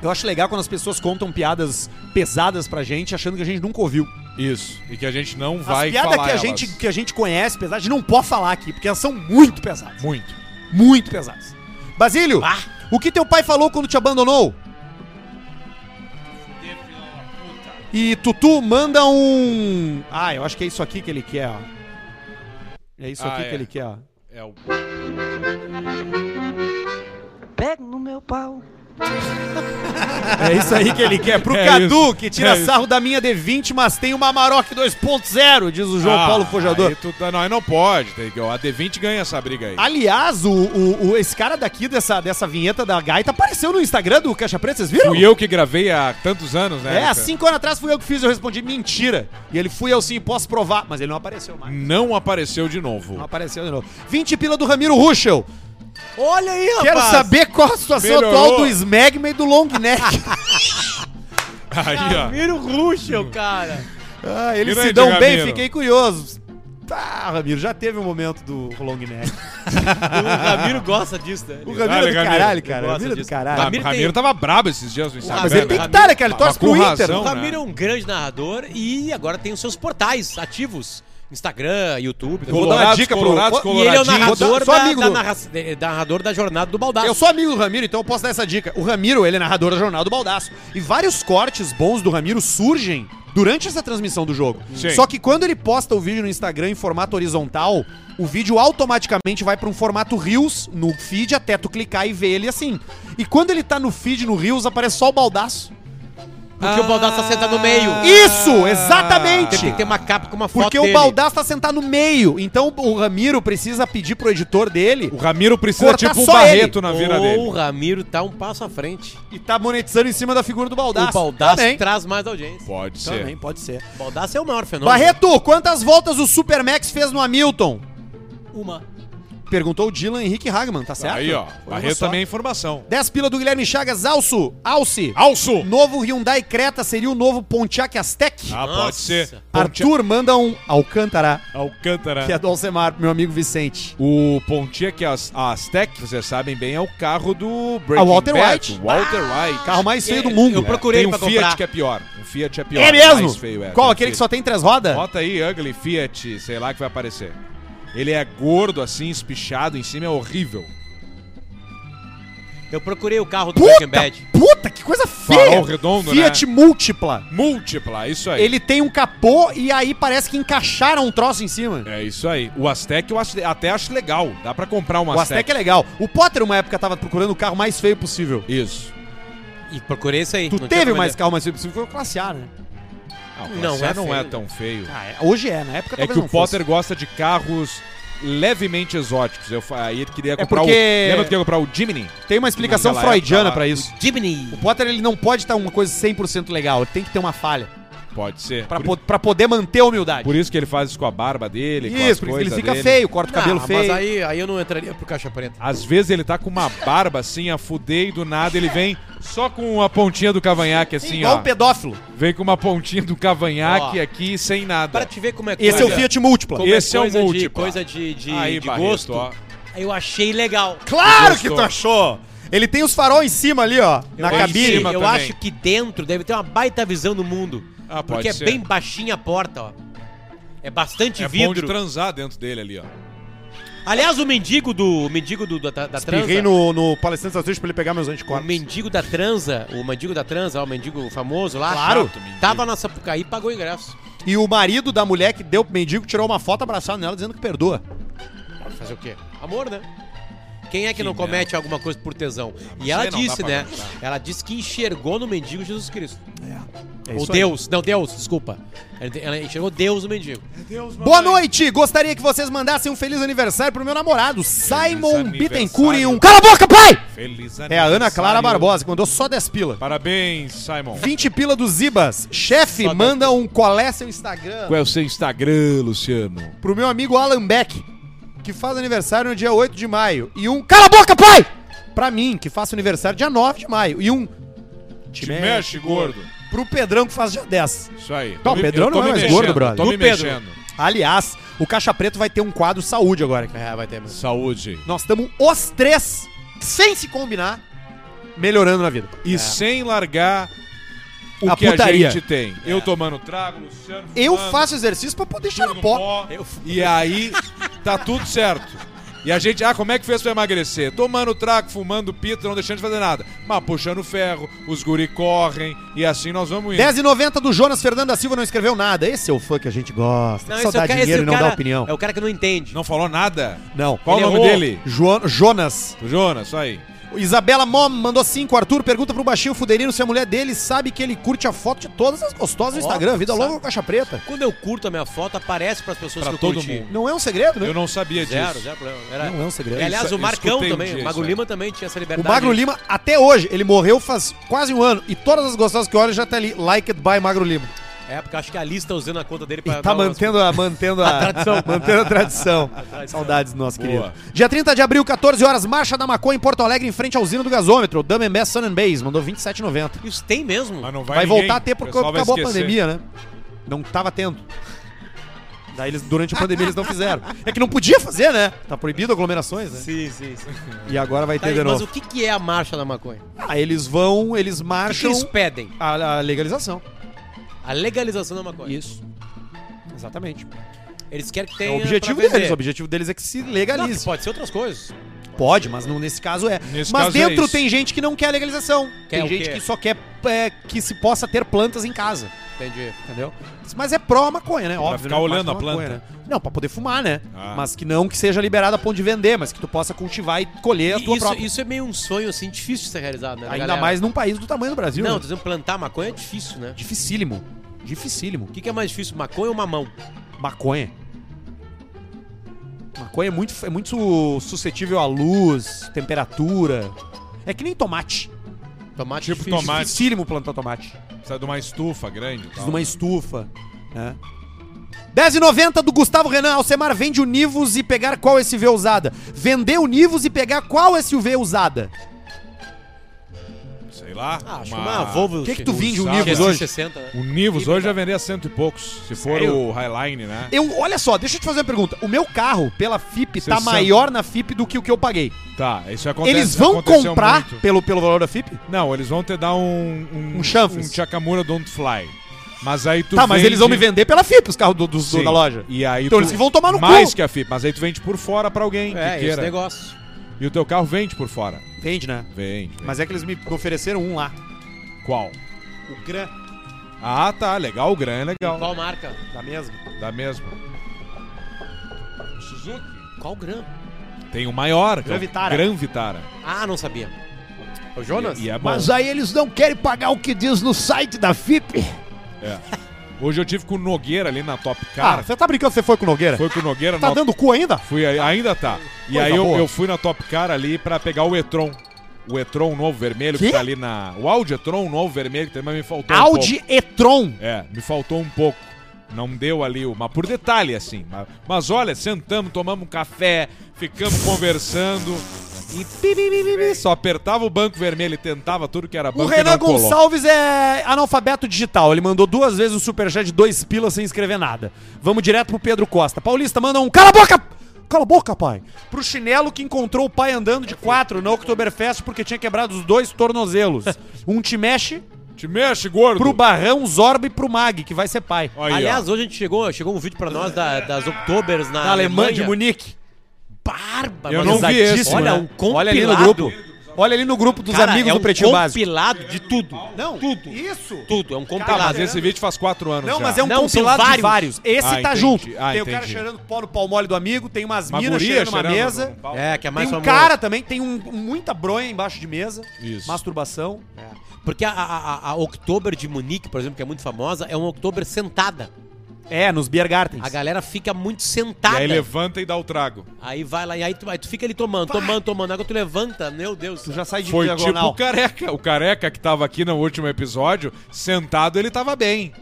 Eu acho legal quando as pessoas contam piadas pesadas pra gente, achando que a gente nunca ouviu. Isso. E que a gente não vai As piadas falar que a, elas. gente, que a gente conhece, pesadas, a gente não pode falar aqui, porque elas são muito pesadas. Muito. Muito pesadas. Basílio, Ah. o que teu pai falou quando te abandonou? E Tutu manda um. Ah, eu acho que é isso aqui que ele quer, ó. É isso Ah, aqui é. que ele quer, ó. É o... Pego no meu pau. É isso aí que ele quer. Pro É Cadu, isso, que tira é isso. sarro da minha D20, mas tem uma Amarok 2.0, diz o João Ah, Paulo Fojador. Tu tá- não, aí não pode. A D20 ganha essa briga aí. Aliás, o, o- o- esse cara daqui dessa, dessa vinheta da gaita apareceu no Instagram do Caixa Preta, vocês viram? Fui eu que gravei há tantos anos, né? É, há cinco anos atrás fui eu que fiz, eu respondi mentira. E ele fui eu sim, posso provar. Mas ele não apareceu mais. Não apareceu de Não novo. apareceu de novo. 20 pila do Ramiro Ruschel. Olha aí, rapaz! Quero saber qual a situação Melhorou. atual do Smegma e do Long Neck. Aí, ó. Ruschel, cara. ah, eles Grande se dão bem, Ramiro. fiquei curioso. Ah, Ramiro, já teve um momento do Long Neck. O Ramiro gosta disso, né? O Ramiro é do Ramiro. caralho, cara. O Ramiro é do caralho. Ramiro Ramiro, tem- tava brabo esses dias no Instagram. Mas ele tem que estar, né, cara? Ele torce com pro Inter. razão, O né? Ramiro é um grande narrador e agora tem os seus portais ativos. Instagram, YouTube. Vou dar uma dica pro- Colorados, Ô, E ele é o narrador, Sou da, amigo da narra- de- narrador da jornada do Baldaço. Eu sou amigo do Ramiro, então eu posso dar essa dica. O Ramiro, ele é narrador da Jornal do Baldaço. E vários cortes bons do Ramiro surgem durante essa transmissão do jogo. Sim. Só que quando ele posta o vídeo no Instagram em formato horizontal, o vídeo automaticamente vai pra um formato Reels no feed até tu clicar e ver ele assim. E quando ele tá no feed no Reels, aparece só o Baldaço. Porque o Baldaço tá sentado no meio. Isso, exatamente! Ele tem que ter uma capa com uma foto Porque dele. o Baldaço tá sentado no meio. Então o Ramiro precisa pedir pro editor dele O Ramiro precisa tipo um Barreto na vida Ou dele. o Ramiro tá um passo à frente. e tá monetizando em cima da figura do Baldaço. O Baldaço Também. traz mais audiência. Pode ser. Também, pode ser. O Baldaço é o maior fenômeno. Barreto, quantas voltas o Supermax fez no Hamilton? Uma. Perguntou o Dylan Henrique Hagman, tá certo? Aí, ó. Barreto também é informação. 10 pila do Guilherme Chagas, Alço, Alce. Alço! Novo Hyundai Creta seria o novo Pontiac Aztec? Ah, Nossa. pode ser. Arthur manda um Alcântara, Alcântara. que é do Alcemar, meu amigo Vicente. O Pontiac Az- Aztec, vocês sabem bem, é o carro do Breaking Ah, Walter Bad, White. o Walter White. Carro mais feio do É, mundo. eu procurei Tem um pra Fiat comprar. que é pior. Um Fiat é pior. É mesmo? Mais feio, é. Qual? Um Aquele que Fiat. só tem três rodas? Bota aí, Ugly Fiat, sei lá que vai aparecer. Ele é gordo assim, espichado em cima, é horrível. Eu procurei o carro do Breaking Puta, Bad. puta que coisa feia! Farol redondo, Fiat né? Múltipla. Múltipla, isso aí. Ele tem um capô e aí parece que encaixaram um troço em cima. É isso aí. O Aztec eu acho- até acho legal. Dá pra comprar um O Aztec é legal. O Potter, uma época, tava procurando o carro mais feio possível. Isso. E procurei isso aí. Tu teve mais carro mais feio possível, foi o Classe A, né? Ah, o Não, Classe A é não é tão feio. Ah, é- hoje é, na época É que o não fosse. Potter gosta de carros levemente exóticos. Eu, aí ele queria comprar porque- o. Lembra que queria comprar o Jimny? Tem uma explicação freudiana pra isso. Jimny. O Potter, ele não pode estar uma coisa 100% legal, ele tem que ter uma falha. Pode ser. Pra, po- pra poder manter a humildade. por isso que ele faz isso com a barba dele, com as isso, porque ele fica dele. feio, corta o cabelo feio. Mas aí, aí eu não entraria pro caixa preta. Às vezes ele tá com uma barba assim, a fuder, e do nada ele vem só com a pontinha do cavanhaque, assim, Igual ó. um pedófilo. Vem com uma pontinha do cavanhaque Ó. aqui sem nada. Para te ver como é Esse é o coisa- Fiat Múltipla. como Esse é o coisa de, múltipla. coisa de, de, Aí, de Barreto, gosto. ó. Eu achei legal. Claro que tu achou! Ele tem os farol em cima ali, ó, na eu acho cabine. eu também. acho que dentro deve ter uma baita visão no mundo. Ah, pode porque ser. é bem baixinha a porta, ó. É bastante É bom de vidro. transar dentro dele ali, ó. Aliás, o mendigo do o mendigo do, da, da transa. Espirrei no, no palestrante Santos pra ele pegar meus O anticorpos. mendigo da transa, o mendigo da transa, ó, o mendigo famoso lá. Claro. chato, Tava na Sapucaí e pagou o ingresso. E o marido da mulher que deu pro mendigo tirou uma foto abraçada nela dizendo que perdoa. Fazer o quê? Amor, né? Quem é que, Que não comete alguma coisa por tesão? E ela disse, né? comprar. Ela disse que enxergou no mendigo Jesus Cristo. É Ou isso aí. Deus. Não, Deus, desculpa. Ela- enxergou Deus no mendigo. Boa noite! Gostaria que vocês mandassem um feliz aniversário pro meu namorado, Simon. Bittencourt e um... Cala a boca, pai! Feliz É a Ana Clara Barbosa, que mandou só 10 pila. Parabéns, Simon. 20 pila dos Zibas. Chefe, Só manda um colé seu Instagram Qual é o seu Instagram, Luciano? pro meu amigo Alan Beck, que faz aniversário no dia 8 de maio. E um... Cala a boca, pai! Pra mim, que faço aniversário dia 9 de maio. E um... Te mexe, gordo. Pro Pedrão, que faz dia 10. Isso aí. Não, Tô o Pedrão não é mais mexendo, gordo, brother. Tô me Pedro. mexendo. Aliás, o Caixa Preto vai ter um quadro saúde agora. É, vai ter mesmo. Saúde. Nós estamos os três, sem se combinar, melhorando na vida. E sem largar o A que putaria. a gente tem. Eu tomando trago, Luciano Eu fumando, faço exercício pra poder tudo no pó. pó. Eu- E aí, tá tudo certo. E a gente, ah, como é que fez pra emagrecer? Tomando trago, fumando pita, não deixando de fazer nada. Mas puxando ferro, os guri correm e assim nós vamos indo. 10,90 do Jonas Fernando da Silva não escreveu nada. Esse é o fã que a gente gosta. Não, que só é dá o cara, dinheiro e esse não cara dá opinião. É o cara que não entende. Não falou nada? Não. Qual Ele o nome errou. dele? Jo- Jonas. Jonas, isso aí. Isabela Mom mandou 5. Arthur pergunta pro baixinho Fuderino se a mulher dele sabe que ele curte a foto de todas as gostosas no Instagram. Vida sabe. longa com caixa preta. Quando eu curto a minha foto, aparece pras pessoas Pra que eu todo curti. mundo. Não é um segredo, né? Eu não sabia disso. Zero, zero problema. Era- Não é um segredo. E, aliás, Isso- o Marcão um também, dia o Magro. Lima também tinha essa O liberdade. Magro Lima, até hoje, ele morreu faz quase um ano. E todas as gostosas que eu olho já tá ali. Liked by Magro Lima. É, porque acho que a lista tá usando a conta dele E pra. tá dar umas- mantendo a, mantendo a, tradição. Mantendo a tradição. tradição. Saudades do nosso Boa. querido. Dia 30 de abril, 14 horas, Marcha da Maconha em Porto Alegre, em frente à usina do gasômetro. Dumb Sun and Base, mandou 27,90. Isso tem mesmo? Mas não vai, Vai ninguém. voltar a ter porque acabou a pandemia, né? Não tava tendo. Daí eles, durante a pandemia, eles não fizeram. É que não podia fazer, né? Tá proibido aglomerações, né? Sim, sim, sim. E agora vai Tá ter aí, de mas novo. o que, que é a marcha da maconha? Ah, eles vão, eles O que, que marcham eles pedem? a, a legalização. A legalização da maconha. Isso. Exatamente. Eles querem que É tenha. o objetivo pra vender. deles. O objetivo deles é que se Não, legalize. que pode ser outras coisas. Pode, mas não, nesse caso é. Nesse mas caso é dentro isso. tem gente que não quer legalização. Quer tem gente que só quer é, que se possa ter plantas em casa. Entendi. Entendeu? Mas é pró maconha, né? Óbvio. ficar né? olhando a maconha, planta. né? Não, pra poder fumar, né? Ah. Mas que não que seja liberado a ponto de vender, mas que tu possa cultivar e colher a E tua isso, própria. isso é meio um sonho, assim, difícil de ser realizado, né? da Ainda galera. mais num país do tamanho do Brasil. Não, né? tô dizendo plantar maconha é difícil, né? Dificílimo. Dificílimo. O que, que é mais difícil, maconha ou mamão? Maconha. Maconha é muito, é muito suscetível à luz, temperatura. É que nem tomate. Tomate Tipo difícil. tomate. Dificílimo plantar tomate. Precisa de uma estufa grande. Precisa de uma estufa. Né? 10,90 do Gustavo Renan. Alcemar vende o Nivus e pegar qual SUV usada. Vender o Nivus e pegar qual SUV usada. Sei lá. Ah, acho que uma Volvo. O que que tu vende o. Nivus hoje? 60, né? O Nivus hoje vai vender a cento e poucos. Se for Sério? o Highline, né? Eu, olha só, deixa eu te fazer uma pergunta. O meu carro, pela FIP, tá 60. maior na FIP do que o que eu paguei. Tá, isso acontece. Eles vão comprar muito. pelo, pelo valor da FIP? Não, eles vão te dar um. Um chanfres. Um Chakamura Don't Fly. Mas aí tu tá, mas vende- eles vão me vender pela FIP, os carros do, do- do- da loja. E aí Então tu- eles que vão tomar no Mais cu. que a FIP, mas aí tu vende por fora pra alguém É, que esse queira. negócio. E o teu carro vende por fora. Vende, né? Vende. vende. Mas é que eles me ofereceram um lá. Qual? O Gran Ah, tá. Legal. O Gran é legal. Qual marca? da mesma. Da mesma. Suzuki. Qual Gran? Tem o maior. é Gran o Vitara. Gran Vitara. Ah, não sabia. O Jonas? E, e é bom. Mas aí eles não querem pagar o que diz no site da FIP. É. Hoje eu tive com o Nogueira ali na Top Ah, Car. você tá brincando que você foi com o Nogueira? Foi com o Nogueira Tá na dando cu ainda? Fui ainda tá. E Coisa aí eu, eu fui na Top Car ali pra pegar o e-tron. O e-tron novo vermelho que Quê? tá ali na. O Audi e-tron novo vermelho que também me faltou um Audi e-tron. pouco. É, me faltou um pouco. Não deu ali, o- mas por detalhe assim. Mas, mas olha, sentamos, tomamos um café, ficamos conversando. E pi, pi, pi, pi, pi, só apertava o banco vermelho e tentava tudo que era banco O Renan não colou. Gonçalves é analfabeto digital. Ele mandou duas vezes um superchat de dois pilas sem escrever nada. Vamos direto pro Pedro Costa. Paulista, manda um. Cala a boca! Cala a boca, pai! Pro chinelo que encontrou o pai andando de quatro na Oktoberfest porque tinha quebrado os dois tornozelos. Um te mexe Te mexe, gordo. pro Barrão, Zorba e pro Mag, que vai ser pai. Aí, ó. Aliás, hoje a gente chegou, chegou um vídeo pra nós da- das Octobers na Na Alemanha de Munique. Barba, Eu não vi esse, Olha, né? um compilado. Olha ali no grupo. Olha ali no grupo dos Cara, amigos é do um Pretinho Básico. compilado de tudo. Não, tudo. Isso. Tudo, é um Ah, compilado. mas esse vídeo faz quatro anos Não, já. mas é um Não, compilado de vários. vários. Esse Ah, tá entendi. junto. Ah, tem o cara entendi. cheirando pó no pau mole do amigo, tem umas Uma minas guria cheirando uma cheirando mesa. É, que é Tem mais um famoso. cara também, tem um, muita bronha embaixo de mesa. Isso. Masturbação. Porque a, a, a- a Oktober de Munique, por exemplo, que é muito famosa, é uma Oktober sentada. É, nos Beer Gardens. A galera fica muito E sentada. aí levanta e dá o trago. Aí vai lá, e aí tu, aí tu fica ali tomando, tomando, tomando. Agora tu levanta, meu Deus. Tu já sai de Foi tipo diagonal. o careca. O careca que tava aqui no último episódio, sentado, ele tava bem.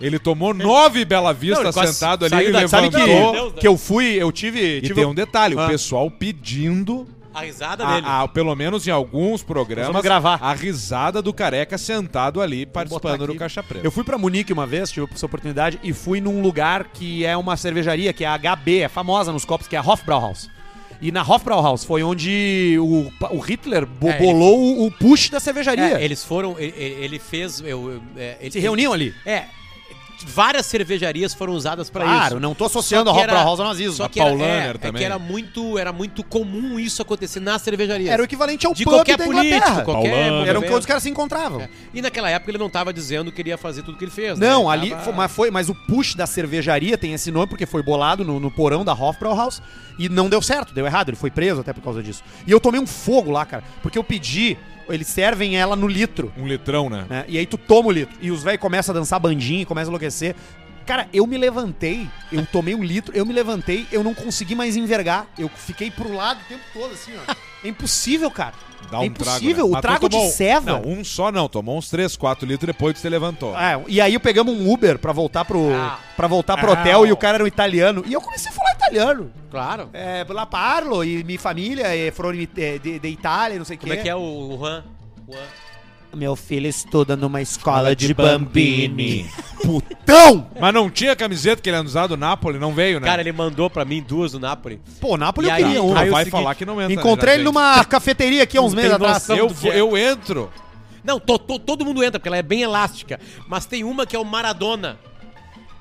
Ele tomou nove Bela Vista Não, ele quase sentado ali, saiu ele da- Sabe que, levantou. Deus, que eu fui, eu tive... E tive tem um detalhe, Ah. o pessoal pedindo, A risada dele. a, a- pelo menos em alguns programas, vamos gravar. a risada do careca sentado ali, participando do. Caixa Preta. Eu fui pra Munique uma vez, tive essa oportunidade, e fui num lugar que é uma cervejaria, que é a HB, é famosa nos copos, que é a Hofbrauhaus. E na Hofbrauhaus foi onde o, o Hitler bo- É, ele- bolou o, o push da cervejaria. É, eles foram. Ele, ele fez. Eu, eu- é, ele- Se reuniam ali. É. Várias cervejarias foram usadas pra Claro, isso. não tô associando a que era- Hofbrauhaus ao nazismo. Só A que era, Paulaner é, é também. que era muito, era muito comum isso acontecer nas cervejarias. Era o equivalente ao de pub qualquer da político, qualquer Paulaner. Era o que movimento. os caras se encontravam. É. E naquela época ele não tava dizendo que ele ia fazer tudo que ele fez. né? Não, Ele ali tava- foi, mas foi, mas o push da cervejaria tem esse nome porque foi bolado no, no porão da Hofbrauhaus e não deu certo, deu errado, ele foi preso até por causa disso. E eu tomei um fogo lá, cara, porque eu pedi, eles servem ela no litro, Um litrão, né? né? E aí tu toma o litro e os velhos começam a dançar bandinha, começam a enlouquecer. Cara, eu me levantei, eu tomei um litro, eu me levantei, eu não consegui mais envergar. Eu fiquei pro lado o tempo todo, assim, ó. É impossível, cara. Dá é um impossível. trago, né? O trago de tomou- ceva. Não, um só não. Tomou uns 3, 4 litros depois que você levantou. É, e aí eu pegamos um Uber pra voltar pro, Ah. pra voltar pro hotel e o cara era um italiano. E eu comecei a falar italiano. Claro. É, la parlo e minha família é from é, de, de Itália, não sei o Como é que é o, o Juan? Juan. Meu filho estuda numa escola de bambini. Putão! Mas não tinha camiseta que ele andava do Napoli, não veio, né? Cara, ele mandou pra mim duas do Napoli. pô, Napoli E eu aí- queria um. O vai seguinte, falar que não entra. Encontrei ele numa cafeteria aqui há uns Não meses atrás. Eu, é. eu entro. Não, to- to- todo mundo entra, porque ela é bem elástica. Mas tem uma que é o Maradona.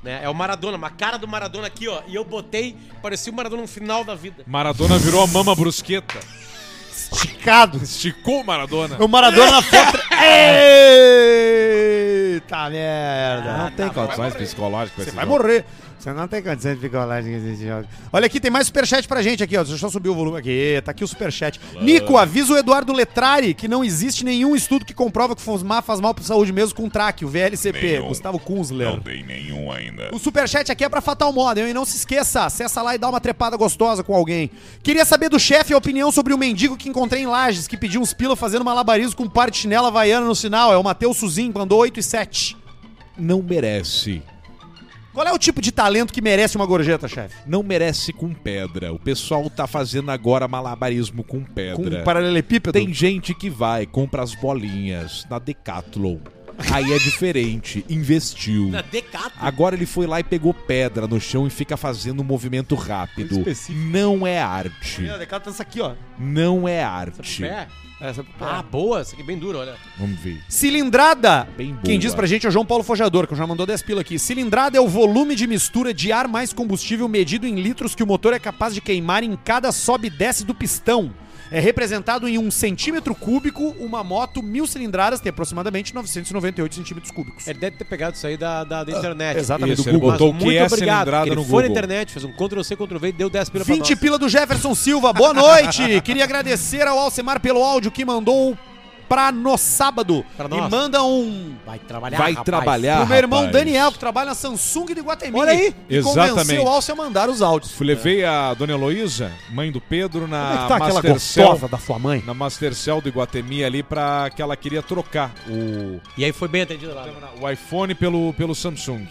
Né? É o Maradona, uma cara do Maradona aqui, ó. E eu botei, parecia o Maradona no final da vida. Maradona virou a mama brusqueta. Esticado. Esticou o Maradona. O Maradona na foto. Eita merda. Não tem condições psicológicas. Você vai jogo. morrer. Você não tem condição de ficar lá nesse jogo. Olha aqui, tem mais superchat pra gente aqui, ó. Deixa eu só subir o volume aqui. Tá aqui o superchat. Nico, avisa o Eduardo Letrari que não existe nenhum estudo que comprova que fumar faz mal pra saúde mesmo com traque, o VLCP. Nenhum. Gustavo Kunzler. Não tem nenhum ainda. O superchat aqui é pra Fatal Model, e não se esqueça, acessa lá e dá uma trepada gostosa com alguém. Queria saber do chefe a opinião sobre o mendigo que encontrei em Lages, que pediu uns pila fazendo malabarismo com um par de chinela havaiana no sinal. É o Matheus Suzin, mandou 8 e 7. Não merece. Qual é o tipo de talento que merece uma gorjeta, chefe? Não merece com pedra. O pessoal tá fazendo agora malabarismo com Com pedra. um paralelepípedo? Tem gente que vai, compra as bolinhas na Decathlon. Aí é diferente, investiu. Agora ele foi lá e pegou pedra no chão e fica fazendo um movimento rápido. Não é arte. Meu, Decato tá essa aqui, ó. Não é arte. Pé. Essa pro pé. Ah, boa. Essa aqui é bem dura, olha. Vamos ver. Cilindrada. Bem boa. Quem diz pra gente é o João Paulo Fojador, que já mandou 10 pila aqui. Cilindrada é o volume de mistura de ar mais combustível medido em litros que o motor é capaz de queimar em cada sobe e desce do pistão. É representado em um centímetro cúbico uma moto mil cilindradas, tem aproximadamente 998 centímetros cúbicos. Ele deve ter pegado isso aí da, da, da internet. Exatamente, Isso, do ele Google. botou o Mas que é muito obrigado. no Ele foi na internet, fez um Ctrl-C, Ctrl-V e deu 10 pila pra 20 nós. pila do Jefferson Silva, boa noite! Queria agradecer ao Alcemar pelo áudio que mandou pra no sábado. Pra e nós. manda um Vai trabalhar, Vai rapaz. trabalhar. pro meu irmão rapaz. Daniel, que trabalha na Samsung de Guatemi. Olha aí. E Exatamente. convenceu o Alce a mandar os áudios. Fui- Levei a dona Heloísa, mãe do Pedro, Como é na que tá aquela Mastercell. gostosa da sua mãe? Na Mastercell do Iguatemi ali pra que ela queria trocar o, E aí foi bem atendido lá. o iPhone pelo, pelo Samsung.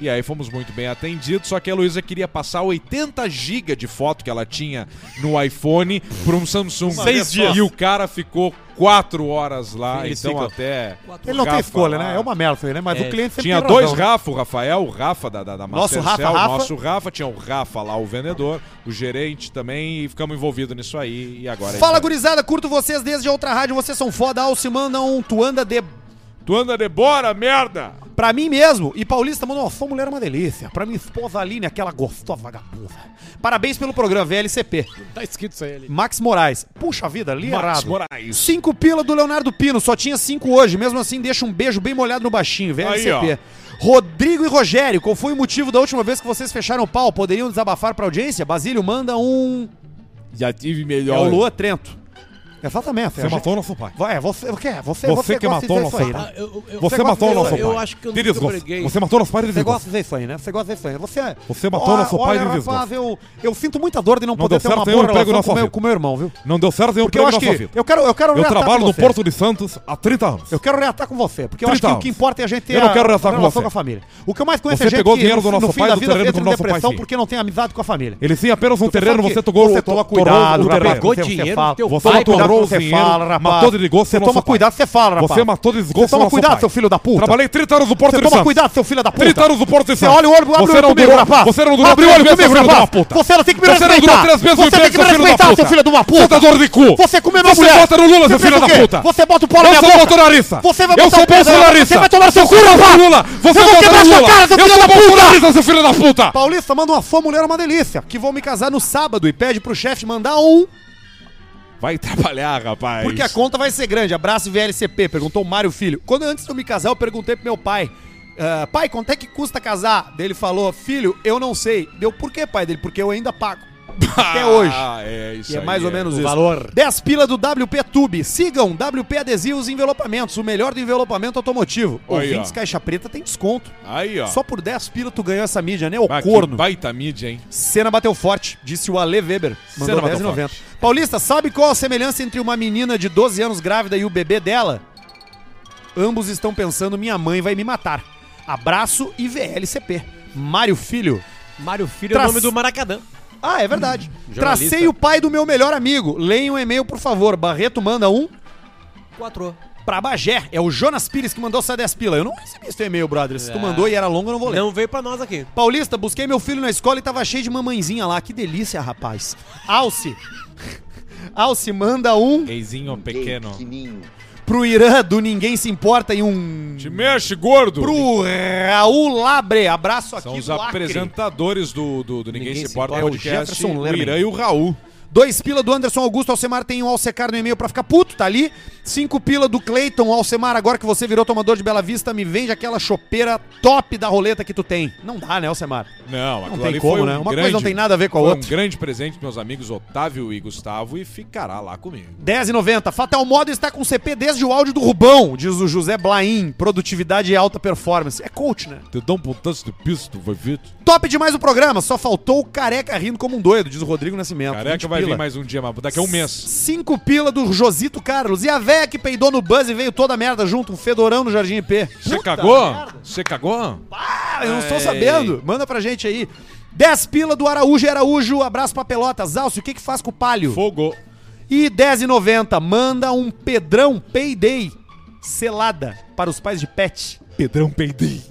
E aí fomos muito bem atendidos, só que a Heloísa queria passar 80 GB de foto que ela tinha no iPhone para um Samsung. Vez só. E o cara ficou 4 horas lá, Eles então até... Ele não tem Rafa escolha, lá. né? É uma merda né? Mas É, o cliente sempre Tinha tem dois razão, né? Rafa, o Rafael, o Rafa da, da, da Nosso Rafa, Rafa. nosso Rafa, tinha o Rafa lá, o vendedor, o gerente também, e ficamos envolvidos nisso aí, e agora... Fala, aí, gurizada, curto vocês desde a outra rádio, vocês são foda. Alce manda um tu anda de... Tu anda de bora, merda! Pra mim mesmo. E Paulista mandou, ó, sua mulher é uma delícia. Pra minha esposa Aline, aquela gostosa vagabunda. Parabéns pelo programa, VLCP. Tá escrito isso aí ali. Max Moraes. Puxa vida, li Max errado. Moraes. Cinco pila do Leonardo Pino, só tinha cinco hoje. Mesmo assim, deixa um beijo bem molhado no baixinho, VLCP. Aí, Rodrigo e Rogério, qual foi o motivo da última vez que vocês fecharam o pau? Poderiam desabafar pra audiência? Basílio, manda um... Já tive É melhor. o Lua Trento. Exatamente. Você matou nosso pai. É você, o quê? Você, Você que matou nosso pai. né? eu, eu, Você matou nosso eu pai. acho que eu nunca desgosto. briguei. Você matou nosso pai de Você desgosto. gosta de dizer isso aí, né? Você gosta de dizer isso aí. Você, Você matou nosso pai olha, de rapaz, eu, eu sinto muita dor de não, Não poder deu ter uma boa emprego relação com meu, com meu irmão, viu? Não deu certo nenhum Porque eu emprego acho na sua que vida. eu quero, eu quero Eu trabalho no você. Porto de Santos há 30 anos. Eu quero reatar com você, porque eu acho que 30 o que importa é a gente ter Eu não a- quero reatar a com relação você. com a família. O que eu mais conheço Você é gente pegou que dinheiro no, do nosso no fim pai da do vida terreno entra do em nosso depressão pai, sim. porque não tem amizade com a família. Ele tinha apenas um Você terreno, você tocou você toma cuidado, Você- você dinheiro teu Você pai, matou você dinheiro, fala, rapaz. matou de desgosto Você toma cuidado, você fala, rapaz. Você matou de Você desgosto no toma cuidado, seu filho da puta. Trabalhei 30 anos no Porto Você de toma Santos. cuidado, seu filho da puta. 30 anos no Porto de Você Santos. olha o olho, abre o Você olho não comigo, rapaz. você não durou Abre o olho comigo, rapaz. Você não tem que me Você respeitar. Você tem que me respeitar, seu filho de uma puta. Puta dor de cu. Você comeu minha Você mulher. vota no Lula, seu Você filho da puta. Você bota o pau na Eu minha sou boca. bolsonarista. Você vai Eu sou bolsonarista. Você vai tomar seu cu, Eu sou rapaz. Lula. Você Eu vou vota quebrar sua cara, seu Eu filho sou da puta. bolsonarista, seu filho da puta. Paulista, manda uma fã, mulher é uma delícia. Que vão me casar no sábado e pede pro chefe mandar um, Vai trabalhar, rapaz. porque a conta vai ser grande. Abraço VLCP, perguntou o Mário Filho. Quando antes de eu me casar, eu perguntei pro meu pai. ah, pai, quanto é que custa casar? Ele falou, filho, eu não sei. Deu, por que, pai? Dele, porque eu ainda pago. Até hoje. Ah, é isso E é aí, mais ou é. menos o isso. valor. 10 pila do WP Tube. Sigam WP Adesivos e Envelopamentos, o melhor do envelopamento automotivo. Aí, Ouvintes ó. Caixa Preta tem desconto. Aí, ó. Só por 10 pila tu ganhou essa mídia, né? O Ah, que corno. baita mídia, hein? Cena bateu forte, disse o Ale Weber. Mandou Cena bateu 10,90. Paulista, sabe qual a semelhança entre uma menina de 12 anos grávida e o bebê dela? Ambos estão pensando, minha mãe vai me matar. Abraço e VLCP. Mário Filho. Mário Filho é o nome do Maracanã. Ah, é verdade. Tracei o pai do meu melhor amigo. Leia um e-mail, por favor. Barreto manda um Quatro. pra Bagé. É o Jonas Pires que mandou essa 10 pila. Eu não recebi esse teu e-mail, brother. Se tu É. mandou e era longo, eu não vou ler. Não veio pra nós aqui. Paulista, busquei meu filho na escola e tava cheio de mamãezinha lá. Que delícia, rapaz. Alce. Alce, manda um Eizinho pequeno. Pro Irã do Ninguém Se Importa e um Te mexe, gordo. pro Raul Labre. Abraço aqui São os do Acre. apresentadores do, do, do Ninguém, Ninguém Se Se Importa Importa. É o podcast, Jefferson o. Irã e o Raul. Dois pila do Anderson Augusto Alcemar tem um Alcecar no e-mail pra ficar puto, tá ali. Cinco pila do Cleiton Alcemar, agora que você virou tomador de Bela Vista, me vende aquela chopeira top da roleta que tu tem. Não dá, né, Alcemar? Não, Não tem como, um né? Uma grande, coisa não tem nada a ver com a outra. um grande presente dos meus amigos Otávio e Gustavo e ficará lá comigo. 10,90. Fatal Modo está com CP desde o áudio do Rubão, diz o José Blaim. Produtividade e alta performance. É coach, né? Te dá um pontaço de pisto, vai ver? Top demais o programa, só faltou o careca rindo como um doido, diz o Rodrigo Nascimento. 20 Careca vai pila. vir mais um dia, mas daqui a um mês. Cinco pila do Josito Carlos. E a véia que peidou no Buzz e veio toda a merda junto, um fedorão no Jardim IP. Você cagou? Você cagou? Ah, eu não estou sabendo. Manda pra gente aí. 10 pila do Araújo Araújo. Abraço pra Pelotas. Alcio, o que que faz com o palio? Fogo. E 10,90. Manda um Pedrão Payday selada para os pais de pet. Pedrão peidei.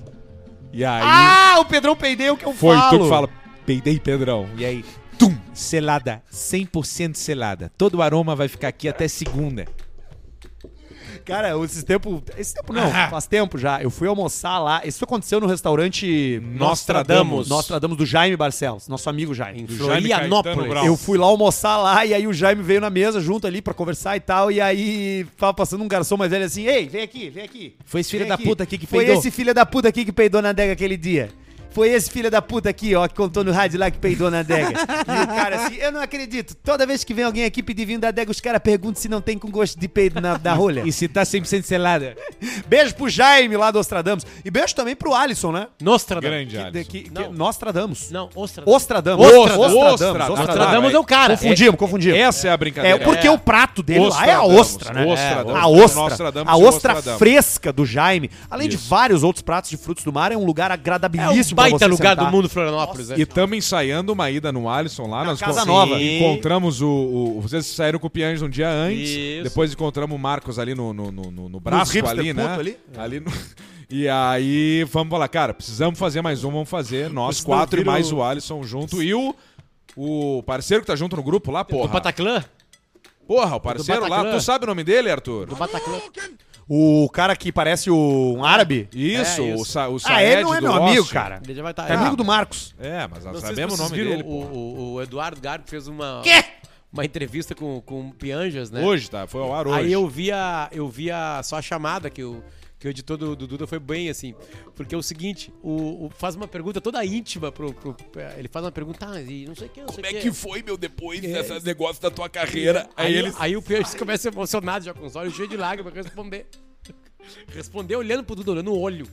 E aí, Ah, o Pedrão Payday é o que eu foi falo. tu que fala, peidei Pedrão. E aí, tum, selada, 100% selada. Todo o aroma vai ficar aqui até segunda. Cara, esses tempo. Esse tempo não, Ah. faz tempo já. Eu fui almoçar lá. Isso aconteceu no restaurante Nostradamus. Nostradamus do Jaime Barcelos, nosso amigo Jaime. Jaime Florianópolis. Eu fui lá almoçar lá e aí o Jaime veio na mesa junto ali pra conversar e tal. E aí tava passando um garçom mais velho assim: Ei, vem aqui, vem aqui. Foi esse filho da puta aqui que Foi peidou. esse filho da puta aqui que peidou na adega aquele dia. Foi esse filho da puta aqui, ó, que contou no rádio lá que peidou na adega. e o cara assim, eu não acredito. Toda vez que vem alguém aqui pedir vinho da adega, os caras perguntam se não tem com gosto de peido na, da rolha. E se tá 100% selada? Beijo pro Jaime lá do Ostradamus. E beijo também pro Alisson, né? Nostradamus. Grande Que, Alisson. que, que, Não. Nostradamus. Não, Ostradamus. Ostradamus. Ostradamus. Ostradamus. Nostradamus é o cara. Confundimos, confundimos. Essa é a É brincadeira. porque o prato dele lá é a Ostradamus. ostra, né? Ostradamus. É, a ostra. Nostradamus A ostra Ostradamus. fresca do Jaime. Além de vários outros pratos de frutos do mar, é um lugar É agradabilíssimo baita lugar sentar. do mundo, Florianópolis. né? E estamos ensaiando uma ida no Alisson lá. Na nós Casa Nova. Sim. Encontramos o, o- Vocês saíram com o Pianges um dia antes. Isso. Depois encontramos o Marcos ali no, no, no, no- no braço ali, né? ali? Ali no- E aí, vamos falar, cara, precisamos fazer mais um, vamos fazer. Nós Vocês quatro e mais o Alisson junto. E o, o parceiro que tá junto no grupo lá, Do porra. Bataclan? Porra, o parceiro lá. Tu sabe o nome dele, Arthur? Do Bataclan. O cara que parece o, um árabe. Isso, É, isso. o, Sa o Ah, Saed ele não é meu amigo, cara. Ele já vai estar É amigo do Marcos. É, mas nós sabemos o nome viram, dele. pô. O, o- o Eduardo Garbo fez uma. Quê? Uma entrevista com, com o Pianjas, né? Hoje, tá? Foi ao ar hoje. Aí eu via, eu via só a chamada que o, que o editor do, do Duda foi bem, assim. Porque é o seguinte, o, o- faz uma pergunta toda íntima pro. pro- ele faz uma pergunta, ah, e não sei o que, não sei o Como é que foi, meu, depois desse negócio da tua carreira? Aí, Aí ele. aí o Pianjas começa emocionado, já com os olhos cheios de lágrimas, pra responder. Responder olhando pro Duda, olhando no olho.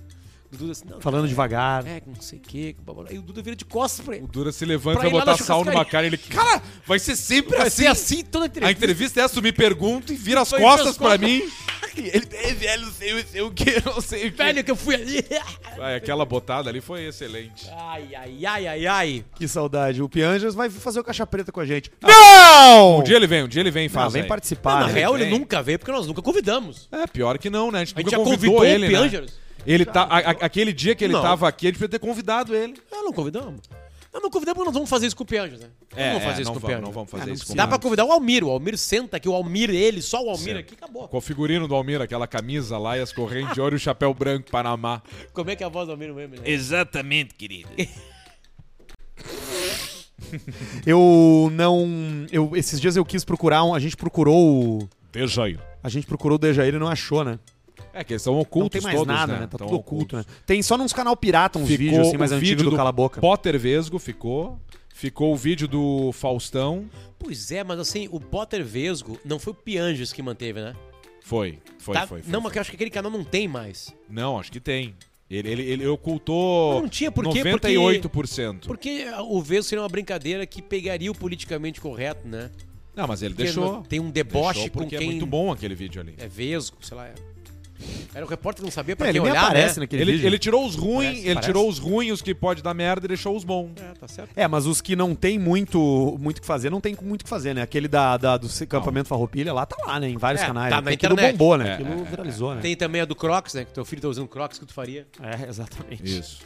O Duda assim, não, Falando devagar. É, não sei o que. Aí o Duda vira de costas pra ele. O Dura se levanta Pra e lá botar sal numa cara e ele. Cara, vai ser sempre Vai assim. ser assim toda a A entrevista. entrevista é essa, tu me pergunta e vira as costas as pra costas. mim. ele é velho, não sei, sei o que, não sei o que. Velho que eu fui ali. Vai, aquela botada ali foi excelente. Ai, ai, ai, ai, ai. Que saudade. O Pianjas vai fazer o caixa preta com a gente. Não! Um dia ele vem, um dia ele vem e Não, faz. vem aí. participar. na né? real, ele vem. nunca veio porque nós nunca convidamos. É, pior que não, né? A gente, A gente nunca já convidou convidou ele, o né? Ele tá, a- a- aquele dia que ele Não. tava aqui, a gente podia ter convidado ele. Não, não convidamos. Não, não convidamos porque nós vamos fazer isso com o Pianjas, né? É, vamos fazer é, isso não com o vamos, Pianjas. não vamos fazer Ah, não isso com. Dá pra convidar o Almir. O Almir senta aqui, o Almir, ele, só o Almir Certo. aqui, acabou. Com o figurino do Almir, aquela camisa lá e as correntes de ouro e o chapéu branco Panamá. Como é que é a voz do Almir mesmo? Né? Exatamente, querido. Eu não. Eu, esses dias eu quis procurar um. A gente procurou o. Dejair. A gente procurou o Dejair e não achou, né? É que eles são Não ocultos tem mais todos, nada, né? né? Tá tudo oculto, né? Tem só nos canal pirata uns Ficou vídeos assim mais antigos vídeo do, Cala a Boca. Potter Vesgo ficou. Ficou o vídeo do Faustão. Pois é, mas assim, o Potter Vesgo não foi o Pianjas que manteve, né? Foi, foi, Tá- foi. foi, não, foi. mas eu acho que aquele canal não tem mais. Não, acho que tem. Ele, ele, ele ocultou Não tinha por quê? 98%. Porque o Vesgo seria uma brincadeira que pegaria o politicamente correto, né? Não, mas ele Porque deixou. tem um deboche deixou com porque quem é muito bom aquele vídeo ali. é Vesgo, sei lá. é- Era o repórter que não sabia pra É, ele quem olhar, aparece né? naquele Ele, vídeo. ele tirou os ruins, ele parece. tirou os ruins, os que pode dar merda e deixou os bons. É, tá certo. É, mas os que não tem muito muito que fazer, não tem muito que fazer, né? Aquele da, da- do acampamento Farroupilha lá tá lá, né? Em vários É, canais. tá né? na Aquilo internet. bombou, né? É, Aquilo é, viralizou, né? Tem também a do Crocs, né? Que teu filho tá usando Crocs, que tu faria. É, exatamente. Isso.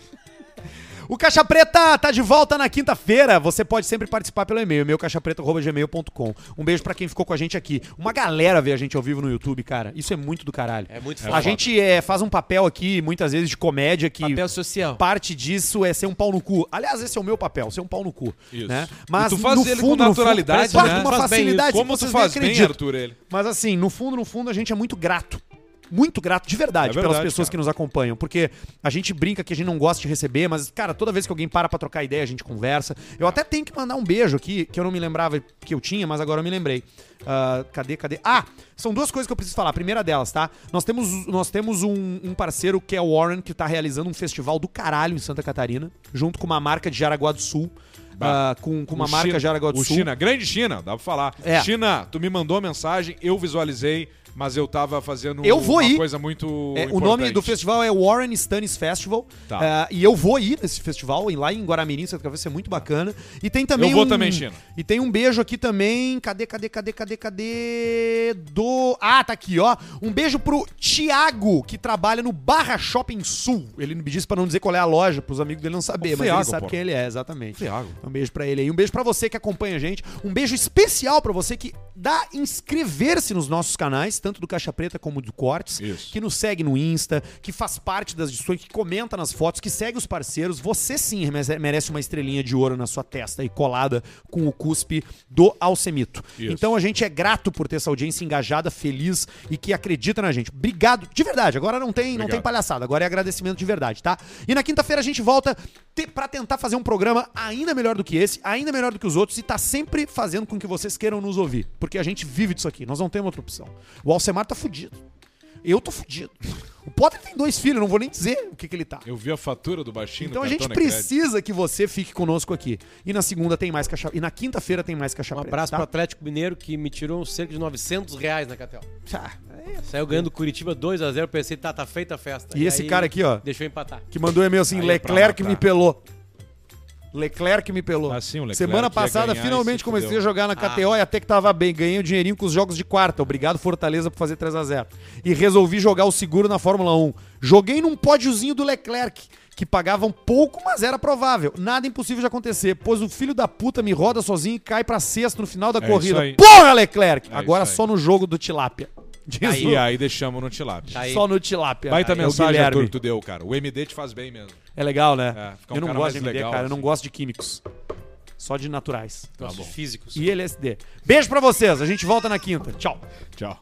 O Caixa Preta tá de volta na quinta-feira. Você pode sempre participar pelo e-mail, e-mail caixapreta.gmail.com. Um beijo pra quem ficou com a gente aqui. Uma galera vê a gente ao vivo no YouTube, cara. Isso é muito do caralho. É muito a foda. gente é, faz um papel aqui, muitas vezes, de comédia que. Papel social. Parte disso é ser um pau no cu. Aliás, esse é o meu papel, ser um pau no cu. Isso. Né? E Mas tu faz no ele fundo, com no fundo, naturalidade, faz né? com uma Faz bem facilidade. Como que tu vocês faz bem, acreditam. Arthur, ele? Mas assim, no fundo, no fundo, a gente é muito grato. Muito grato, de verdade, É verdade, pelas pessoas cara. que nos acompanham. Porque a gente brinca que a gente não gosta de receber, mas, cara, toda vez que alguém para pra trocar ideia, a gente conversa. Eu até tenho que mandar um beijo aqui, que eu não me lembrava que eu tinha, mas agora eu me lembrei. Ah, cadê, cadê? Ah, são duas coisas que eu preciso falar. A primeira delas, tá? Nós temos, nós temos um, um parceiro que é o Warren, que tá realizando um festival do caralho em Santa Catarina, junto com uma marca de Jaraguá do Sul. Ah, com, com uma O marca China- Jaraguá do Sul. China, grande China, dá pra falar. É. China, tu me mandou a mensagem, eu visualizei, mas eu tava fazendo Eu vou uma ir. coisa muito É, o nome do festival é Warren Stannis Festival. Tá. É, e eu vou ir nesse festival, e lá em Guaramirim, Santa Catarina, vai ser muito bacana. E tem também Eu vou um- também, China. E tem um beijo aqui também. Cadê, cadê, cadê, cadê, cadê? Do. Ah, tá aqui, ó. Um beijo pro Thiago, que trabalha no Barra Shopping Sul. Ele me disse pra não dizer qual é a loja, pros amigos dele não saber, mas ele sabe pô. quem ele é, exatamente. Thiago. Um beijo pra ele aí. Um beijo pra você que acompanha a gente. Um beijo especial pra você que dá inscrever-se nos nossos canais, tanto do Caixa Preta como do Cortes. Isso. Que nos segue no Insta, que faz parte das edições, que comenta nas fotos, que segue os parceiros. Você sim merece- uma estrelinha de ouro na sua testa e colada com o cuspe do Alcemito. Isso. Então a gente é grato por ter essa audiência engajada, feliz e que acredita na gente. Obrigado, de verdade. Agora não tem, não tem palhaçada, agora é agradecimento de verdade, tá? E na quinta-feira a gente volta te, pra tentar fazer um programa ainda melhor do que esse, ainda melhor do que os outros e tá sempre fazendo com que vocês queiram nos ouvir, porque a gente vive disso aqui, nós não temos outra opção. O Alcemar tá fudido. Eu tô fudido. O Potter tem dois filhos, não vou nem dizer o que, que ele tá. Eu vi a fatura do baixinho Então a gente da crédito. precisa que você fique conosco aqui. E na segunda tem mais caixa. E na quinta-feira tem mais caixa Um preta, abraço tá? pro Atlético Mineiro que me tirou cerca de 900 reais na Catel. Ah, é. Saiu ganhando Curitiba 2x0, pensei, tá, tá feita a festa. E esse cara aqui, ó. Deixou empatar. Que mandou e-mail assim: Aí é Leclerc matar. me pelou. Leclerc me pelou. Ah, sim, o Leclerc Semana passada, ganhar finalmente comecei a jogar na KTO e até que tava bem. Ganhei o dinheirinho com os jogos de quarta. Obrigado, Fortaleza, por fazer 3x0. E resolvi jogar o seguro na Fórmula 1. Joguei num pódiozinho do Leclerc, que pagava um pouco, mas era provável. Nada impossível de acontecer, pois o filho da puta me roda sozinho e cai pra sexto no final da É corrida. Porra, Leclerc! É Agora só no jogo do Tilápia. Diz E o- aí deixamos no tilápia. Tá aí. Só no Tilápia. Baita Aí é o mensagem. Arthur, que tu deu, cara. O MD te faz bem mesmo. É legal, né? É, fica um eu não cara gosto mais de MD, legal, cara. Eu não assim. gosto de químicos. Só de naturais. Nossos físicos. E LSD. Beijo pra vocês. A gente volta na quinta. Tchau. Tchau.